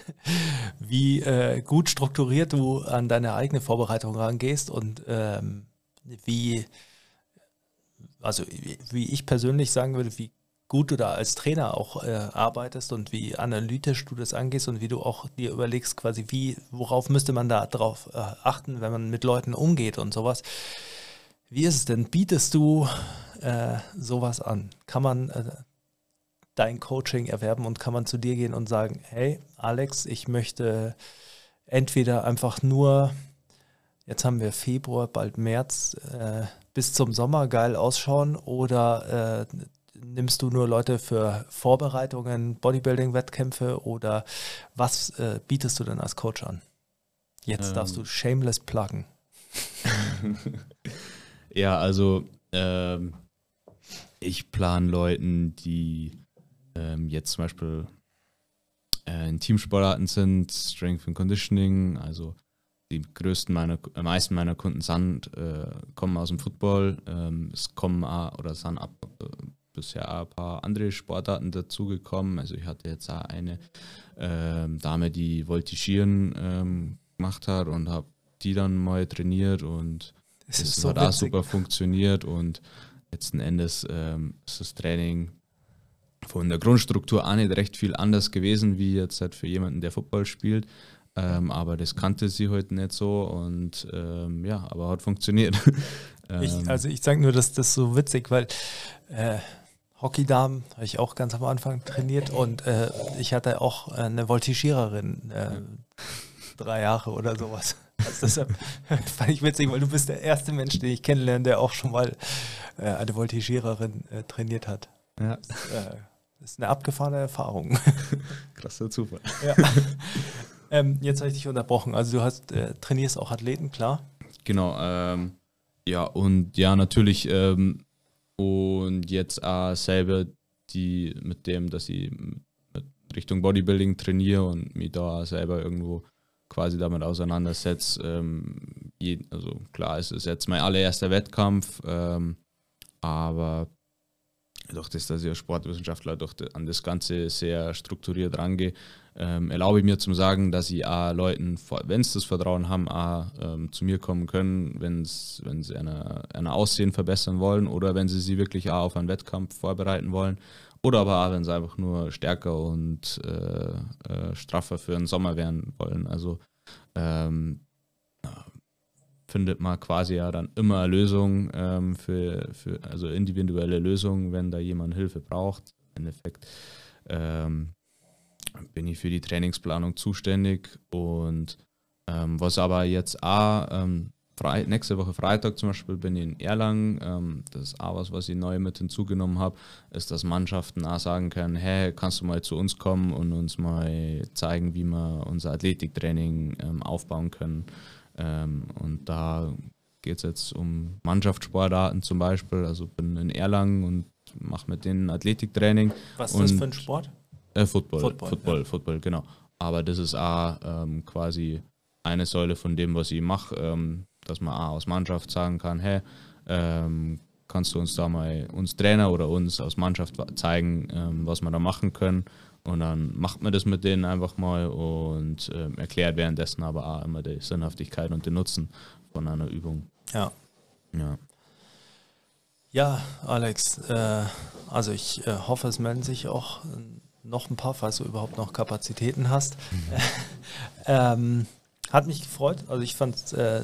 wie äh, gut strukturiert du an deine eigene Vorbereitung rangehst und ähm, wie, also wie ich persönlich sagen würde, wie gut du da als Trainer auch äh, arbeitest und wie analytisch du das angehst und wie du auch dir überlegst, quasi, wie, worauf müsste man da drauf äh, achten, wenn man mit Leuten umgeht und sowas. Wie ist es denn? Bietest du äh, sowas an? Kann man äh, dein Coaching erwerben und kann man zu dir gehen und sagen, hey Alex, ich möchte entweder einfach nur, jetzt haben wir Februar, bald März, äh, bis zum Sommer geil ausschauen oder äh, nimmst du nur Leute für Vorbereitungen, Bodybuilding-Wettkämpfe oder was äh, bietest du denn als Coach an? Jetzt ähm. darfst du shameless pluggen. Ja, also ähm, ich plane Leuten, die ähm, jetzt zum Beispiel äh, in Teamsportarten sind, Strength and Conditioning, also die größten meiner, äh, meisten meiner Kunden sind, äh, kommen aus dem Football, ähm, es kommen auch, oder sind ab, äh, bisher auch ein paar andere Sportarten dazugekommen. Also ich hatte jetzt auch eine ähm, Dame, die Voltigieren ähm, gemacht hat und habe die dann mal trainiert und Das das so hat auch super funktioniert und letzten Endes ähm, ist das Training von der Grundstruktur auch nicht recht viel anders gewesen, wie jetzt halt für jemanden, der Football spielt. Ähm, aber das kannte sie heute nicht so und ähm, ja, aber hat funktioniert. Ich, Ähm, also ich sage nur, dass das so witzig, weil äh, Hockeydamen habe ich auch ganz am Anfang trainiert und äh, ich hatte auch eine Voltigiererin, äh, drei Jahre oder sowas. Also deshalb fand ich witzig, weil du bist der erste Mensch, den ich kennenlerne, der auch schon mal äh, eine Voltigiererin äh, trainiert hat. ja, Äh, das ist eine abgefahrene Erfahrung. krasser Zufall. ja. ähm, jetzt habe ich dich unterbrochen. Also du hast äh, trainierst auch Athleten, klar. Genau, ähm, ja, und ja, natürlich, ähm, und jetzt auch selber die mit dem, dass ich Richtung Bodybuilding trainiere und mich da selber irgendwo quasi damit auseinandersetze. Ähm, also klar, es ist jetzt mein allererster Wettkampf, ähm, aber durch das, dass ich als Sportwissenschaftler durch de, an das Ganze sehr strukturiert rangehe, ähm, erlaube ich mir zum sagen, dass ich auch Leuten, wenn sie das Vertrauen haben, auch ähm, zu mir kommen können, wenn's, wenn sie eine Aussehen verbessern wollen oder wenn sie sie wirklich auch auf einen Wettkampf vorbereiten wollen oder aber auch, wenn sie einfach nur stärker und äh, äh, straffer für den Sommer werden wollen. Also ähm, findet man quasi ja dann immer eine Lösung ähm, für, für, also individuelle Lösungen, wenn da jemand Hilfe braucht. Im Endeffekt ähm, bin ich für die Trainingsplanung zuständig und ähm, was aber jetzt auch Frei, nächste Woche Freitag zum Beispiel bin ich in Erlangen. Ähm, das ist auch was, was ich neu mit hinzugenommen habe, ist, dass Mannschaften auch sagen können, hey, kannst du mal zu uns kommen und uns mal zeigen, wie wir unser Athletiktraining ähm, aufbauen können. Ähm, und da geht es jetzt um Mannschaftssportarten zum Beispiel. Also bin in Erlangen und mache mit denen Athletiktraining. Was ist das für ein Sport? Äh, Football, Football, Football, ja. Football, genau. Aber das ist auch ähm, quasi eine Säule von dem, was ich mache, ähm, dass man auch aus Mannschaft sagen kann, hey, ähm, kannst du uns da mal, uns Trainer oder uns aus Mannschaft zeigen, ähm, was wir da machen können. Und dann macht man das mit denen einfach mal und ähm, erklärt währenddessen aber auch immer die Sinnhaftigkeit und den Nutzen von einer Übung. Ja. Ja. Ja, Alex, äh, also ich äh, hoffe, es melden sich auch noch ein paar, falls du überhaupt noch Kapazitäten hast. ähm, hat mich gefreut, also ich fand es äh,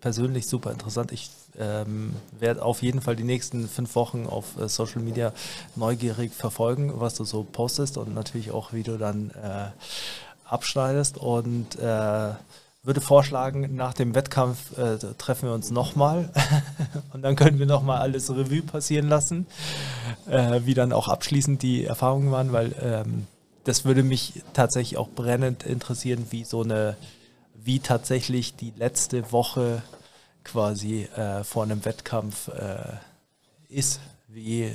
persönlich super interessant. Ich ähm, werde auf jeden Fall die nächsten fünf Wochen auf äh, Social Media neugierig verfolgen, was du so postest und natürlich auch, wie du dann äh, abschneidest. Und äh, würde vorschlagen, nach dem Wettkampf äh, treffen wir uns nochmal. Und dann können wir nochmal alles Revue passieren lassen, äh, wie dann auch abschließend die Erfahrungen waren, weil ähm, das würde mich tatsächlich auch brennend interessieren, wie so eine, wie tatsächlich die letzte Woche quasi äh, vor einem Wettkampf äh, ist, wie äh,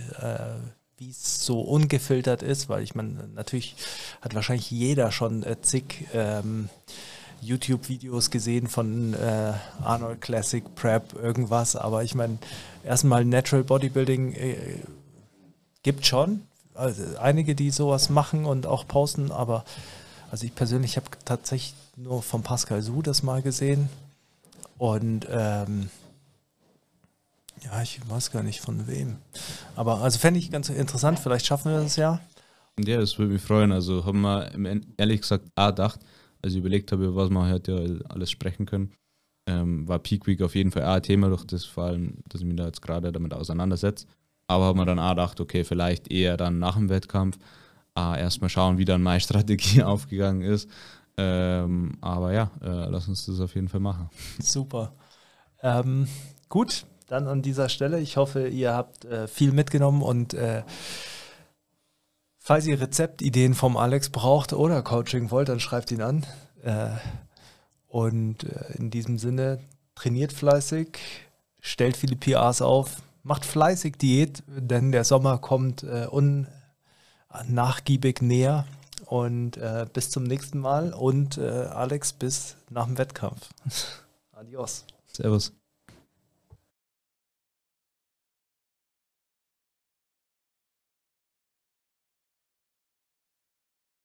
es so ungefiltert ist, weil ich meine, natürlich hat wahrscheinlich jeder schon äh, zig ähm, YouTube-Videos gesehen von äh, Arnold Classic Prep, irgendwas, aber ich meine, erstmal Natural Bodybuilding äh, gibt schon. Also einige, die sowas machen und auch posten, aber also ich persönlich habe tatsächlich nur von Pascal Su das mal gesehen und ähm, ja, ich weiß gar nicht von wem. Aber also fände ich ganz interessant, vielleicht schaffen wir das ja. Ja, das würde mich freuen. Also haben wir ehrlich gesagt auch gedacht, als ich überlegt habe, was wir heute alles sprechen können, ähm, war Peak Week auf jeden Fall auch ein Thema, durch das vor allem, dass ich mich da jetzt gerade damit auseinandersetze. Aber haben wir dann auch gedacht, okay, vielleicht eher dann nach dem Wettkampf äh, erstmal schauen, wie dann meine Strategie aufgegangen ist. Ähm, aber ja, äh, lass uns das auf jeden Fall machen. Super. Ähm, gut, dann an dieser Stelle. Ich hoffe, ihr habt äh, viel mitgenommen und äh, falls ihr Rezeptideen vom Alex braucht oder Coaching wollt, dann schreibt ihn an. Äh, und äh, in diesem Sinne, trainiert fleißig, stellt viele PRs auf, macht fleißig Diät, denn der Sommer kommt äh, unnachgiebig näher. Und äh, bis zum nächsten Mal und äh, Alex bis nach dem Wettkampf. Adios. Servus.